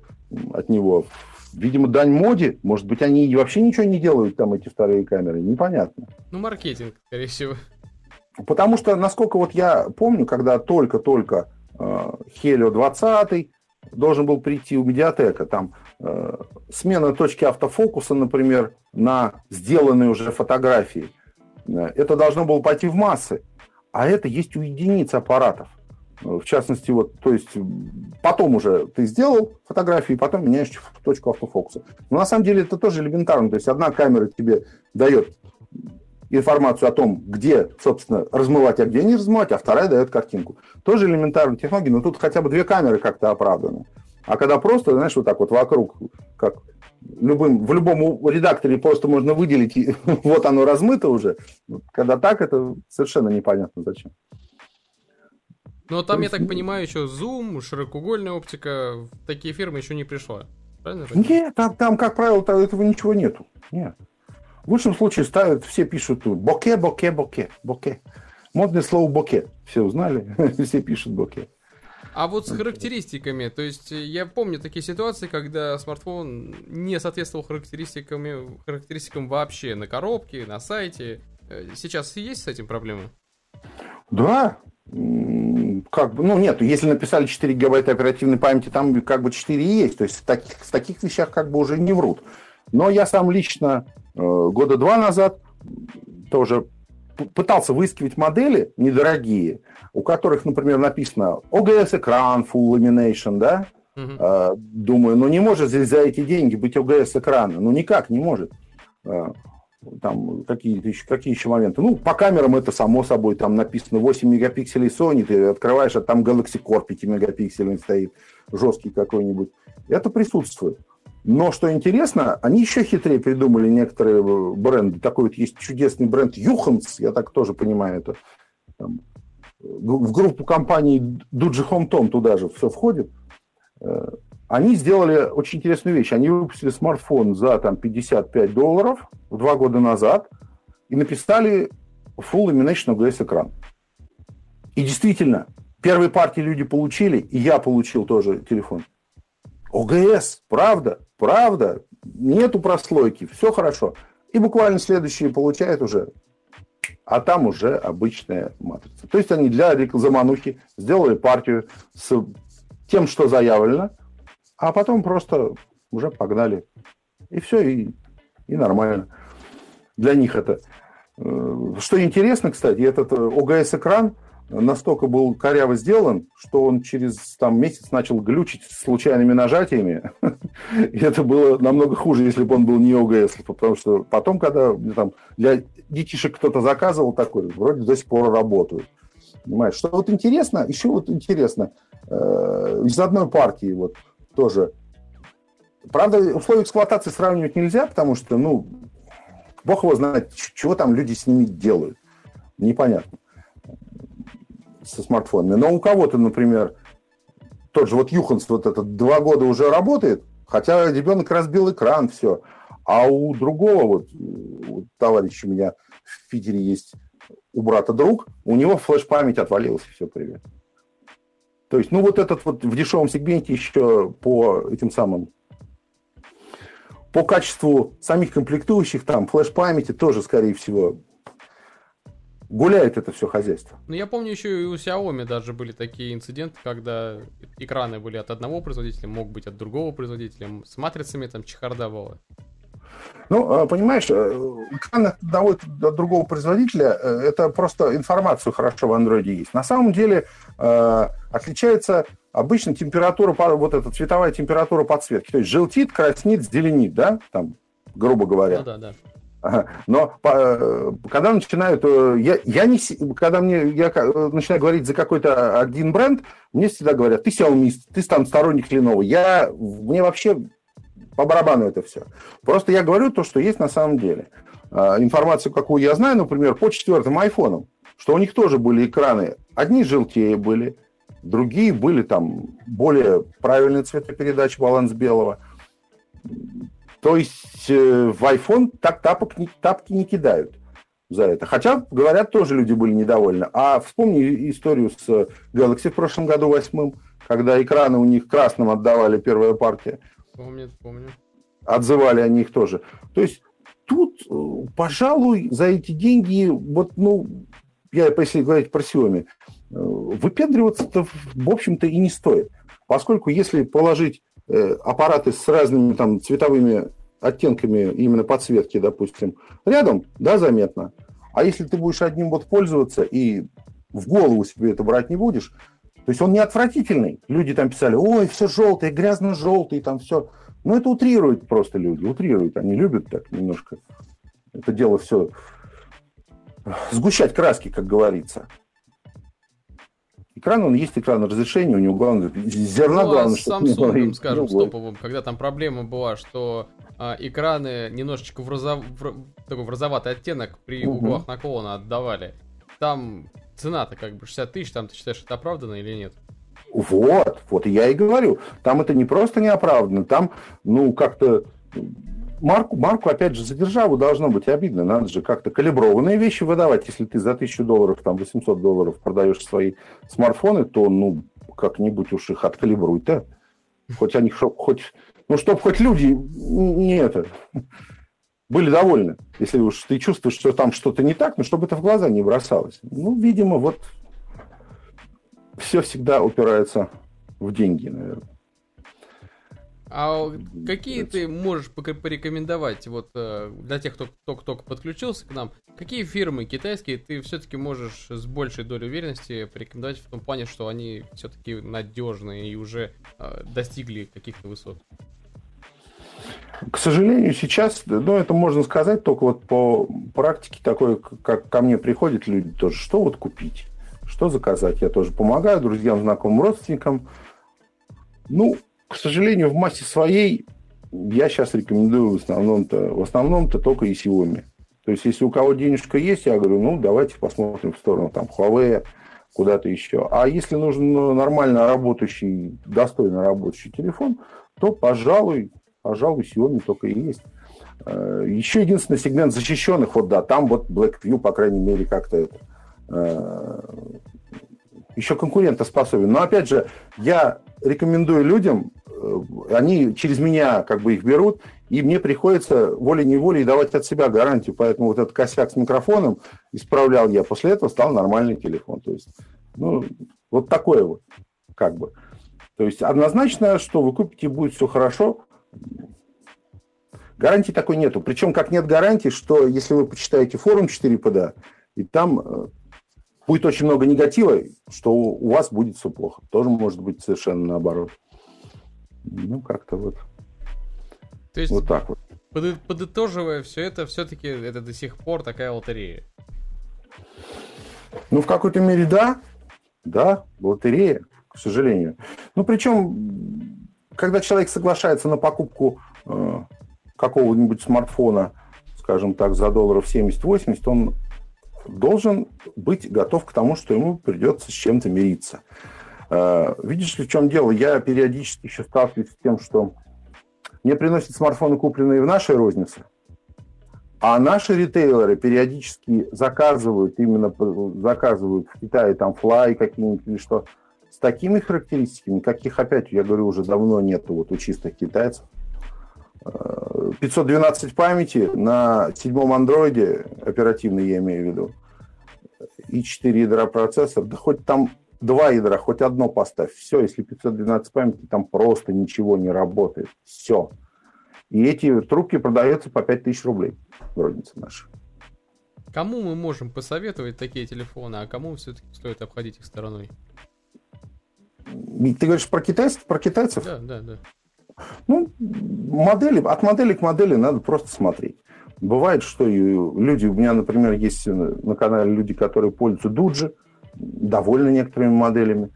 от него. Видимо, дань моде. Может быть, они вообще ничего не делают, там, эти вторые камеры. Непонятно. Ну, маркетинг, скорее всего. Потому что, насколько вот я помню, когда только-только э, Helio 20 должен был прийти у медиатека. Там э, смена точки автофокуса, например, на сделанные уже фотографии. Э, это должно было пойти в массы. А это есть у единиц аппаратов. Э, в частности, вот, то есть потом уже ты сделал фотографии, потом меняешь точку автофокуса. Но на самом деле это тоже элементарно. То есть одна камера тебе дает информацию о том, где, собственно, размывать, а где не размывать, а вторая дает картинку. Тоже элементарная технология, но тут хотя бы две камеры как-то оправданы. А когда просто, знаешь, вот так вот вокруг, как любым, в любом редакторе просто можно выделить, и (laughs) вот оно размыто уже. Когда так, это совершенно непонятно зачем. Ну, там, есть, я так понимаю, еще Zoom, широкоугольная оптика, такие фирмы еще не пришла. Правильно? Нет, там, там, как правило, этого ничего нету. Нет. В лучшем случае ставят, все пишут боке, боке, боке, боке. Модное слово боке. Все узнали, (laughs) все пишут боке. А вот с характеристиками, то есть э, я помню такие ситуации, когда смартфон не соответствовал характеристикам, характеристикам вообще на коробке, на сайте. Э, сейчас есть с этим проблемы? Да, как бы, ну нет, если написали 4 гигабайта оперативной памяти, там как бы 4 и есть, то есть в таких, в таких вещах как бы уже не врут. Но я сам лично э, года два назад тоже пытался выискивать модели недорогие, у которых, например, написано OGS-экран, Full Illumination, да? Uh-huh. Думаю, ну не может здесь за эти деньги быть OGS-экран. Ну никак не может. А, там какие, еще, какие еще моменты? Ну, по камерам это само собой, там написано 8 мегапикселей Sony, ты открываешь, а там Galaxy Core 5 мегапиксельный стоит, жесткий какой-нибудь. Это присутствует. Но что интересно, они еще хитрее придумали некоторые бренды. Такой вот есть чудесный бренд Юханс, я так тоже понимаю это. Там, в группу компаний Дуджи Tom туда же все входит. Э, они сделали очень интересную вещь. Они выпустили смартфон за там, 55 долларов два года назад и написали Full Illumination OGS экран. И действительно, первые партии люди получили, и я получил тоже телефон. ОГС, правда, правда, нету прослойки, все хорошо. И буквально следующие получают уже, а там уже обычная матрица. То есть они для заманухи сделали партию с тем, что заявлено, а потом просто уже погнали. И все, и, и нормально. Для них это. Э, что интересно, кстати, этот ОГС-экран – настолько был коряво сделан, что он через там, месяц начал глючить случайными нажатиями. (laughs) И это было намного хуже, если бы он был не OGS. Потому что потом, когда там, для детишек кто-то заказывал такой, вроде до сих пор работают. Понимаешь? Что вот интересно, еще вот интересно, э, из одной партии вот тоже. Правда, условия эксплуатации сравнивать нельзя, потому что, ну, бог его знает, чего там люди с ними делают. Непонятно со смартфонами. Но у кого-то, например, тот же вот Юханс вот этот два года уже работает, хотя ребенок разбил экран, все. А у другого, вот у товарища у меня в Питере есть у брата друг, у него флеш-память отвалилась, все, привет. То есть, ну вот этот вот в дешевом сегменте еще по этим самым по качеству самих комплектующих, там, флеш-памяти тоже, скорее всего, гуляет это все хозяйство. Ну, я помню, еще и у Xiaomi даже были такие инциденты, когда экраны были от одного производителя, мог быть от другого производителя, с матрицами там чехарда была. Ну, а, понимаешь, э, экран от одного от другого производителя, э, это просто информацию хорошо в андроиде есть. На самом деле э, отличается обычно температура, вот эта цветовая температура подсветки. То есть желтит, краснит, зеленит, да, там грубо говоря. Ну да, да. Но по, когда начинают, э, я, я не, когда мне я начинаю говорить за какой-то один бренд, мне всегда говорят, ты Xiaomi, ты там сторонник Lenovo. Я, мне вообще по барабану это все. Просто я говорю то, что есть на самом деле. А, информацию, какую я знаю, например, по четвертым айфонам, что у них тоже были экраны, одни желтее были, другие были там более правильный цветопередача, баланс белого. То есть э, в iPhone так тапок, тапки не кидают за это. Хотя, говорят, тоже люди были недовольны. А вспомни историю с Galaxy в прошлом году, восьмым, когда экраны у них красным отдавали первая партия. Помню, помню. Отзывали о них тоже. То есть тут, э, пожалуй, за эти деньги, вот, ну, я, если говорить про Xiaomi, э, выпендриваться-то, в общем-то, и не стоит. Поскольку если положить аппараты с разными там цветовыми оттенками именно подсветки, допустим, рядом, да, заметно. А если ты будешь одним вот пользоваться и в голову себе это брать не будешь, то есть он не отвратительный. Люди там писали, ой, все желтое, грязно-желтый, там все. Ну, это утрируют просто люди, утрируют. Они любят так немножко это дело все сгущать краски, как говорится. Экран, он есть экран разрешения, у него главное, зерна ну, главное, а с Samsung, скажем, стоповым, когда там проблема была, что а, экраны немножечко в, розов... в... такой в розоватый оттенок при угу. углах наклона отдавали. Там цена-то как бы 60 тысяч, там ты считаешь, это оправданно или нет? Вот, вот я и говорю. Там это не просто неоправданно, там, ну, как-то марку, марку, опять же, за державу должно быть обидно. Надо же как-то калиброванные вещи выдавать. Если ты за 1000 долларов, там, 800 долларов продаешь свои смартфоны, то, ну, как-нибудь уж их откалибруй-то. Хоть они, хоть, ну, чтобы хоть люди не это, были довольны. Если уж ты чувствуешь, что там что-то не так, но чтобы это в глаза не бросалось. Ну, видимо, вот все всегда упирается в деньги, наверное. А какие ты можешь порекомендовать вот э, для тех, кто только-только подключился к нам, какие фирмы китайские ты все-таки можешь с большей долей уверенности порекомендовать в том плане, что они все-таки надежные и уже э, достигли каких-то высот? К сожалению, сейчас, ну, это можно сказать только вот по практике такой, как ко мне приходят люди тоже, что вот купить, что заказать. Я тоже помогаю друзьям, знакомым, родственникам. Ну, к сожалению, в массе своей я сейчас рекомендую в основном-то, в основном-то только и Xiaomi. То есть, если у кого денежка есть, я говорю, ну, давайте посмотрим в сторону там Huawei, куда-то еще. А если нужен ну, нормально работающий, достойно работающий телефон, то, пожалуй, пожалуй, Xiaomi только и есть. Э, еще единственный сегмент защищенных, вот да, там вот Blackview, по крайней мере, как-то это э, еще конкурентоспособен. Но опять же, я рекомендую людям, э, они через меня как бы их берут, и мне приходится волей-неволей давать от себя гарантию. Поэтому вот этот косяк с микрофоном исправлял я. После этого стал нормальный телефон. То есть, ну, вот такое вот, как бы. То есть однозначно, что вы купите, будет все хорошо. Гарантии такой нету. Причем, как нет гарантии, что если вы почитаете форум 4PD, и там э, будет очень много негатива, что у вас будет все плохо. Тоже может быть совершенно наоборот. Ну, как-то вот. То есть, вот так вот. Подытоживая все это, все-таки это до сих пор такая лотерея. Ну, в какой-то мере да. Да, лотерея, к сожалению. Ну, причем, когда человек соглашается на покупку э, какого-нибудь смартфона, скажем так, за долларов 70-80, он должен быть готов к тому, что ему придется с чем-то мириться. Э, видишь ли, в чем дело? Я периодически еще сталкиваюсь с тем, что мне приносят смартфоны, купленные в нашей рознице, а наши ритейлеры периодически заказывают, именно заказывают в Китае там флай какие-нибудь или что, с такими характеристиками, каких, опять, я говорю, уже давно нету вот у чистых китайцев. 512 памяти на седьмом андроиде, оперативный я имею в виду, и 4 ядра процессор, да хоть там два ядра, хоть одно поставь. Все, если 512 памяти, там просто ничего не работает. Все. И эти трубки продаются по 5000 рублей в рознице нашей. Кому мы можем посоветовать такие телефоны, а кому все-таки стоит обходить их стороной? Ты говоришь про китайцев? Про китайцев? Да, да, да. Ну, модели, от модели к модели надо просто смотреть. Бывает, что и люди, у меня, например, есть на канале люди, которые пользуются Дуджи, довольны некоторыми моделями.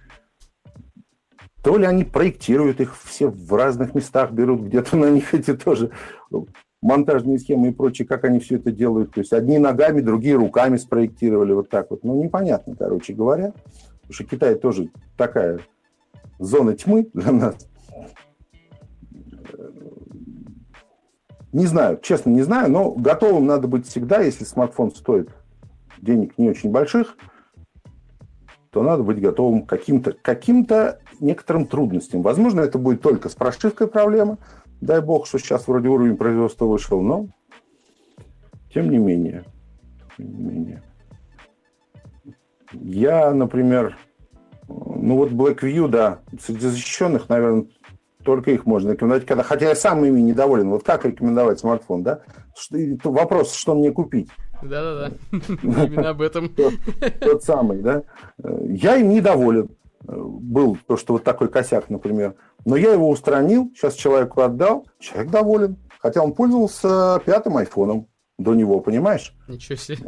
То ли они проектируют их все в разных местах, берут где-то на них эти тоже монтажные схемы и прочее, как они все это делают. То есть одни ногами, другие руками спроектировали вот так вот. Ну, непонятно, короче говоря. Потому что Китай тоже такая зона тьмы для нас. Не знаю, честно не знаю, но готовым надо быть всегда, если смартфон стоит денег не очень больших, то надо быть готовым к каким-то каким некоторым трудностям. Возможно, это будет только с прошивкой проблема. Дай бог, что сейчас вроде уровень производства вышел, но тем не менее. Тем не менее. Я, например, ну вот Blackview, да, среди защищенных, наверное, только их можно рекомендовать, когда, хотя я сам ими недоволен. Вот как рекомендовать смартфон, да? Что, вопрос, что мне купить? Да-да-да, (laughs) именно об этом. Тот самый, да? Я им недоволен. Был то, что вот такой косяк, например. Но я его устранил, сейчас человеку отдал, человек доволен. Хотя он пользовался пятым айфоном до него, понимаешь? Ничего себе.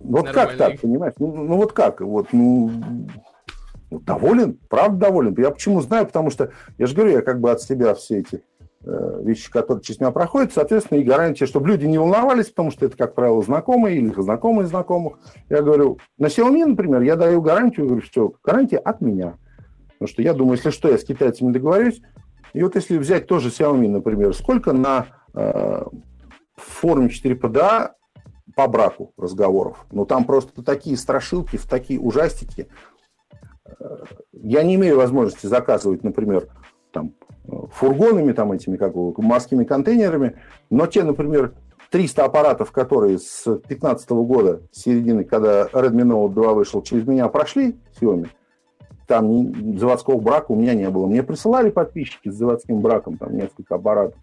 Вот как так, понимаешь? Ну, ну вот как? Вот, ну, доволен, правда доволен. Я почему знаю, потому что, я же говорю, я как бы от себя все эти э, вещи, которые через меня проходят, соответственно, и гарантия, чтобы люди не волновались, потому что это, как правило, знакомые или знакомые знакомых. Я говорю, на Xiaomi, например, я даю гарантию, говорю, все, гарантия от меня. Потому что я думаю, если что, я с китайцами договорюсь. И вот если взять тоже Xiaomi, например, сколько на э, форуме 4PDA по браку разговоров. Ну, там просто такие страшилки, в такие ужастики я не имею возможности заказывать, например, там, фургонами, там, этими, как морскими контейнерами, но те, например, 300 аппаратов, которые с 2015 года, с середины, когда Redmi Note 2 вышел, через меня прошли Xiaomi, там заводского брака у меня не было. Мне присылали подписчики с заводским браком, там несколько аппаратов,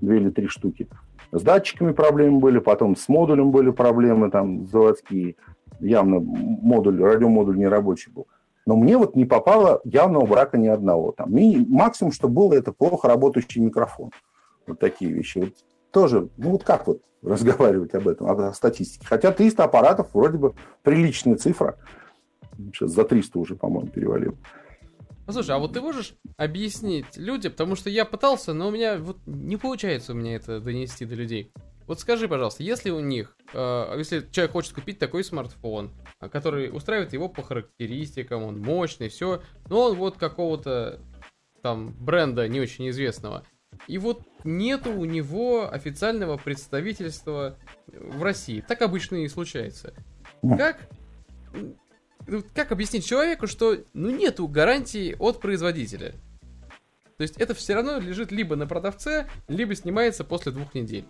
две или три штуки. С датчиками проблемы были, потом с модулем были проблемы, там заводские. Явно модуль, радиомодуль не рабочий был. Но мне вот не попало явного брака ни одного. Там, максимум, что было, это плохо работающий микрофон. Вот такие вещи. Вот тоже, ну вот как вот разговаривать об этом, о статистике. Хотя 300 аппаратов вроде бы приличная цифра. Сейчас за 300 уже, по-моему, перевалил. Послушай, а вот ты можешь объяснить людям, потому что я пытался, но у меня вот не получается у меня это донести до людей. Вот скажи, пожалуйста, если у них, э, если человек хочет купить такой смартфон, э, который устраивает его по характеристикам, он мощный, все, но он вот какого-то там бренда не очень известного, и вот нету у него официального представительства в России. Так обычно и случается. Как ну, как объяснить человеку, что ну нету гарантии от производителя? То есть это все равно лежит либо на продавце, либо снимается после двух недель.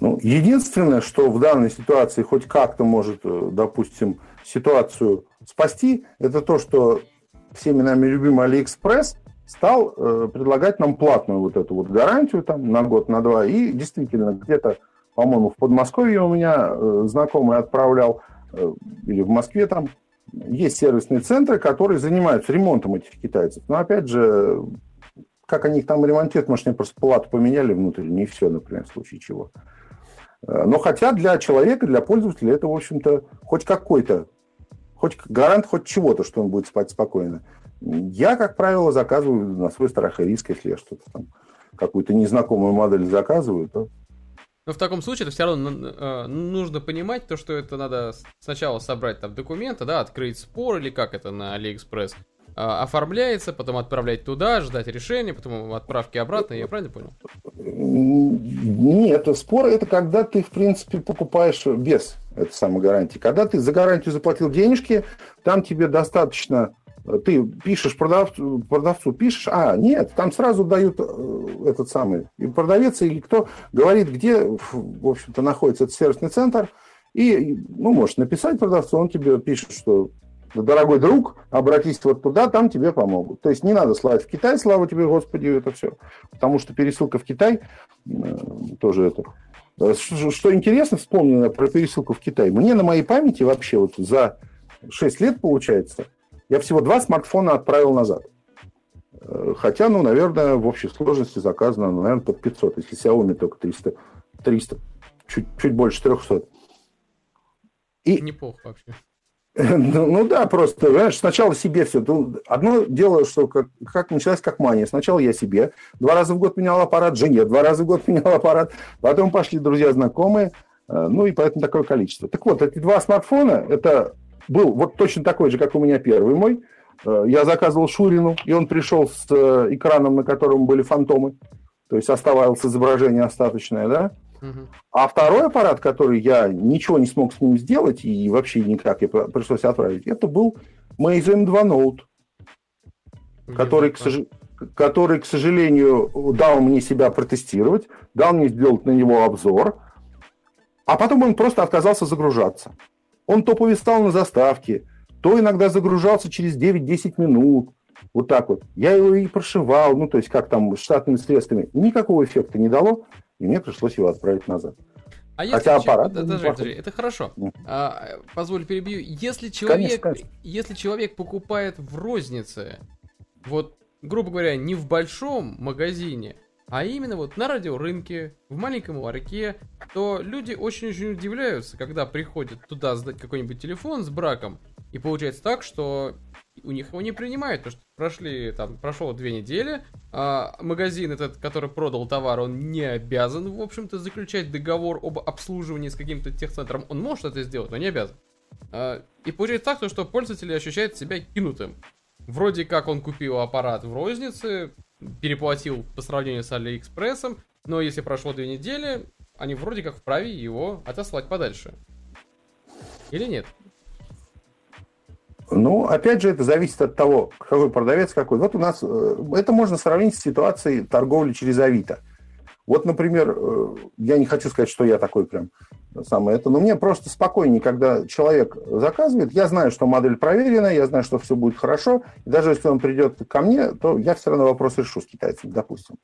Ну, единственное, что в данной ситуации хоть как-то может, э, допустим, ситуацию спасти, это то, что всеми нами любимый Алиэкспресс стал э, предлагать нам платную вот эту вот гарантию там на год, на два. И действительно, где-то, по-моему, в Подмосковье у меня э, знакомый отправлял, э, или в Москве там, есть сервисные центры, которые занимаются ремонтом этих китайцев. Но опять же, как они их там ремонтируют, может, они просто плату поменяли внутренне, и все, например, в случае чего. Э, но хотя для человека, для пользователя это, в общем-то, хоть какой-то, хоть гарант хоть чего-то, что он будет спать спокойно. Я, как правило, заказываю на свой страх и риск, если я что-то там, какую-то незнакомую модель заказываю, то но в таком случае это все равно э, нужно понимать то, что это надо сначала собрать там документы, да, открыть спор или как это на Алиэкспресс, оформляется, потом отправлять туда, ждать решения, потом отправки обратно, я правильно понял? Нет, спор это когда ты, в принципе, покупаешь без этой самой гарантии. Когда ты за гарантию заплатил денежки, там тебе достаточно ты пишешь продавцу, продавцу пишешь, а, нет, там сразу дают э, этот самый, и продавец или кто говорит, где, в общем-то, находится этот сервисный центр, и, ну, можешь написать продавцу, он тебе пишет, что дорогой друг, обратись вот туда, там тебе помогут. То есть не надо слать в Китай, слава тебе, Господи, это все. Потому что пересылка в Китай э, тоже это... Что, что интересно, вспомнил про пересылку в Китай. Мне на моей памяти вообще вот за 6 лет, получается, я всего два смартфона отправил назад. Э, хотя, ну, наверное, в общей сложности заказано, ну, наверное, под 500. Если Xiaomi только 300, 300 чуть, чуть больше 300. И... Неплохо вообще. (laughs) Ну, ну да, просто, понимаешь, сначала себе все. Одно дело, что как, как началась как мания. Сначала я себе два раза в год менял аппарат, жене два раза в год (laughs) менял аппарат, потом пошли друзья, знакомые, э, ну и поэтому такое количество. Так вот, эти два смартфона, это был вот точно такой же, как у меня первый мой. Э, я заказывал Шурину, и он пришел с э, экраном, на котором были фантомы, то есть оставалось изображение остаточное, да, а второй аппарат, который я ничего не смог с ним сделать и вообще никак, я пришлось отправить, это был Meizu M2 Note, который, к, сож... который, к сожалению, дал мне себя протестировать, дал мне сделать на него обзор, а потом он просто отказался загружаться. Он то повисал на заставке, то иногда загружался через 9-10 минут. Вот так вот. Я его и прошивал, ну, то есть как там, штатными средствами. Никакого эффекта не дало и мне пришлось его отправить назад. А если Хотя аппарат... Подожди, подожди, это хорошо. А, позволь перебью. Если человек, конечно, конечно. если человек покупает в рознице, вот, грубо говоря, не в большом магазине, а именно вот на радиорынке, в маленьком ларьке, то люди очень-очень удивляются, когда приходят туда сдать какой-нибудь телефон с браком, и получается так, что у них его не принимают, потому что прошли, там, прошло две недели, а магазин этот, который продал товар, он не обязан, в общем-то, заключать договор об обслуживании с каким-то техцентром. Он может это сделать, но не обязан. А, и получается так, что пользователь ощущает себя кинутым. Вроде как он купил аппарат в рознице, переплатил по сравнению с Алиэкспрессом, но если прошло две недели, они вроде как вправе его отослать подальше. Или нет? Ну, опять же, это зависит от того, какой продавец какой. Вот у нас э, это можно сравнить с ситуацией торговли через Авито. Вот, например, э, я не хочу сказать, что я такой прям самое это, но мне просто спокойнее, когда человек заказывает, я знаю, что модель проверена, я знаю, что все будет хорошо, и даже если он придет ко мне, то я все равно вопрос решу с китайцем, допустим.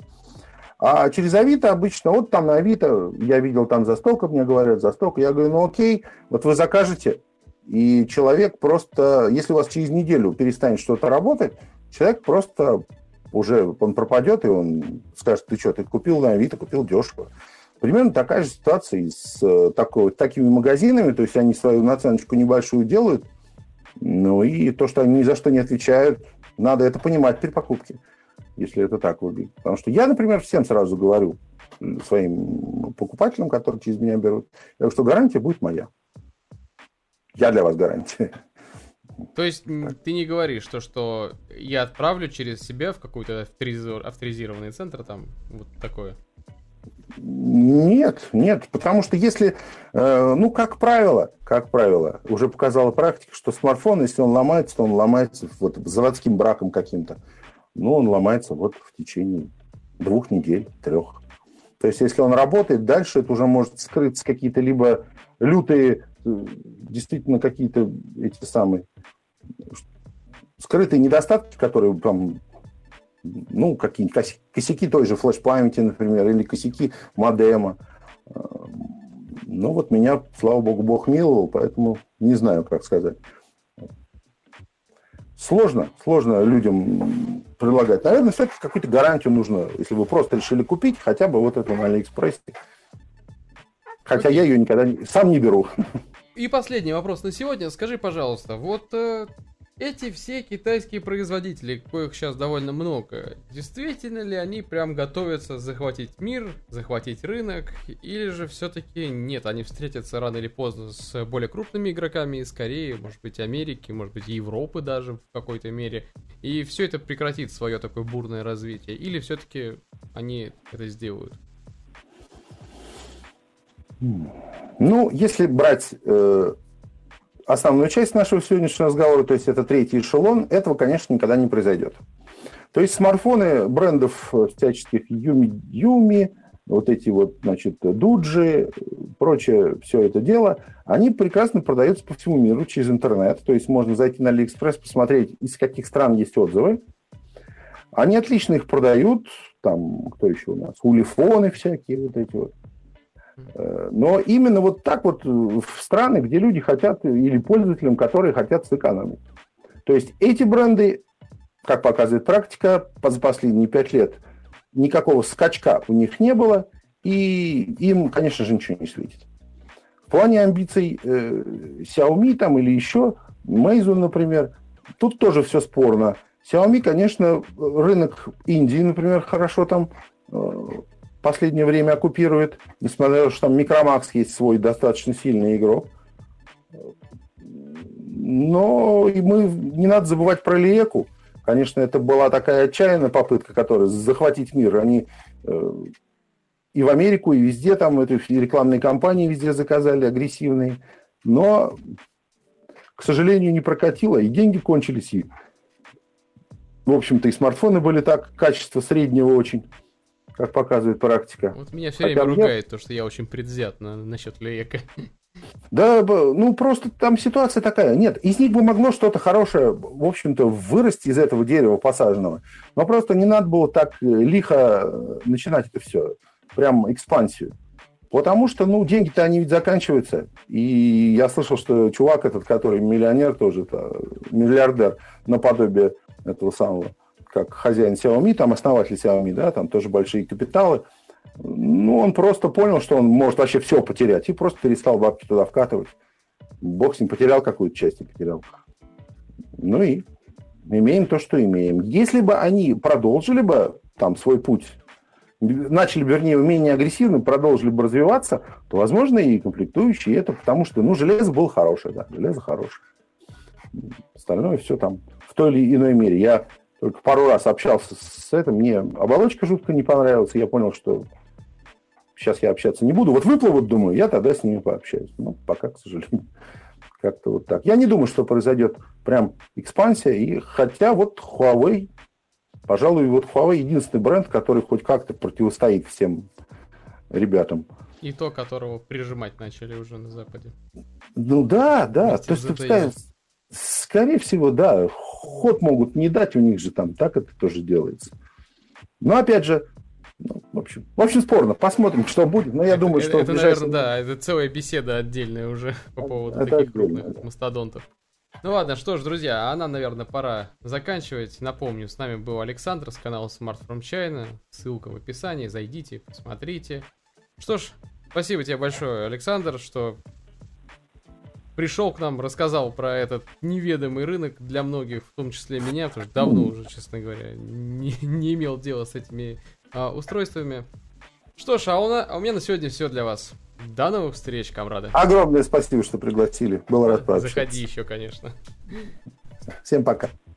А через Авито обычно, вот там на Авито, я видел там за столько, мне говорят за столько, я говорю, ну окей, вот вы закажете, и человек просто, если у вас через неделю перестанет что-то работать, человек просто уже, он пропадет, и он скажет, ты что, ты купил на Авито, купил дешево. Примерно такая же ситуация и с э, такой, такими магазинами, то есть они свою наценочку небольшую делают, ну и то, что они ни за что не отвечают, надо это понимать при покупке, если это так выглядит. Потому что я, например, всем сразу говорю, своим покупателям, которые через меня берут, что гарантия будет моя. Я для вас гарантия. То есть так. ты не говоришь то, что я отправлю через себя в какой-то авторизированный центр, там вот такое? Нет, нет, потому что если, э, ну, как правило, как правило, уже показала практика, что смартфон, если он ломается, то он ломается вот заводским браком каким-то. Ну, он ломается вот в течение двух недель, трех. То есть, если он работает, дальше это уже может скрыться какие-то либо лютые действительно какие-то эти самые скрытые недостатки, которые там, ну, какие-нибудь косяки той же флеш-памяти, например, или косяки модема. Ну, вот меня, слава богу, Бог миловал, поэтому не знаю, как сказать. Сложно, сложно людям предлагать. Наверное, все-таки какую-то гарантию нужно, если вы просто решили купить, хотя бы вот эту на Алиэкспрессе. Хотя я ее никогда не, сам не беру. (laughs) И последний вопрос на сегодня. Скажи, пожалуйста, вот э, эти все китайские производители, коих сейчас довольно много, действительно ли они прям готовятся захватить мир, захватить рынок, или же все-таки нет, они встретятся рано или поздно с более крупными игроками из Кореи, может быть Америки, может быть Европы даже в какой-то мере, и все это прекратит свое такое бурное развитие, или все-таки они это сделают? Ну, если брать э, основную часть нашего сегодняшнего разговора, то есть это третий эшелон, этого, конечно, никогда не произойдет. То есть смартфоны брендов всяческих UMI, UMI вот эти вот, значит, Doogee, прочее, все это дело, они прекрасно продаются по всему миру через интернет. То есть можно зайти на Алиэкспресс, посмотреть, из каких стран есть отзывы. Они отлично их продают. Там, кто еще у нас? Улифоны всякие вот эти вот. Э, но именно вот так вот в страны, где люди хотят, или пользователям, которые хотят сэкономить. То есть эти бренды как показывает практика, за последние пять лет никакого скачка у них не было, и им, конечно же, ничего не светит. В плане амбиций э, Xiaomi там или еще, Meizu, например, тут тоже все спорно. Xiaomi, конечно, рынок Индии, например, хорошо там э, последнее время оккупирует, несмотря на то, что там Micromax есть свой достаточно сильный игрок. Но и мы не надо забывать про Лиеку. Конечно, это была такая отчаянная попытка, которая захватить мир. Они э, и в Америку, и везде там эту рекламные кампании везде заказали агрессивные. Но, к сожалению, не прокатило, и деньги кончились, и, в общем-то, и смартфоны были так, качество среднего очень, как показывает практика. Вот меня все время Хотя ругает мне... то, что я очень предвзят на, насчет Лейка. Да, ну просто там ситуация такая. Нет, из них бы могло что-то хорошее, в общем-то, вырасти из этого дерева посаженного. Но просто не надо было так э, лихо э, начинать это все. Прям экспансию. Потому что, ну, деньги-то они ведь заканчиваются. И я слышал, что чувак этот, который миллионер тоже, -то, миллиардер, наподобие этого самого, как хозяин Xiaomi, там основатель Xiaomi, да, там тоже большие капиталы – ну, он просто понял, что он может вообще все потерять, и просто перестал бабки туда вкатывать. Бог с ним потерял какую-то часть, не потерял. Ну и имеем то, что имеем. Если бы они продолжили бы там свой путь, начали, вернее, менее агрессивно, продолжили бы развиваться, то, возможно, и комплектующие это, потому что, ну, железо было хорошее, да, железо хорошее. Остальное все там в той или иной мере. Я только пару раз общался с этим, мне оболочка жутко не понравилась, и я понял, что сейчас я общаться не буду. Вот выплывут, думаю, я тогда с ними пообщаюсь. Ну, пока, к сожалению, (laughs) как-то вот так. Я не думаю, что произойдет прям экспансия. И хотя вот Huawei, пожалуй, вот Huawei единственный бренд, который хоть как-то противостоит всем ребятам. И то, которого прижимать начали уже на Западе. Ну да, да. то есть, скорее, скорее всего, да. Ход могут не дать, у них же там так это тоже делается. Но опять же, ну, в общем, в общем, спорно. Посмотрим, что будет. Но я это, думаю, что... Это, ближайшем... наверное, да, это целая беседа отдельная уже по поводу это таких отдельно, крупных да. мастодонтов. Ну ладно, что ж, друзья, а нам, наверное, пора заканчивать. Напомню, с нами был Александр с канала Smart From China. Ссылка в описании, зайдите, посмотрите. Что ж, спасибо тебе большое, Александр, что пришел к нам, рассказал про этот неведомый рынок для многих, в том числе меня, потому что давно уже, честно говоря, не, не имел дела с этими а, устройствами. Что ж, а у, на, а у меня на сегодня все для вас. До новых встреч, комрады. Огромное спасибо, что пригласили. Был рад пообщаться. Заходи еще, конечно. Всем пока.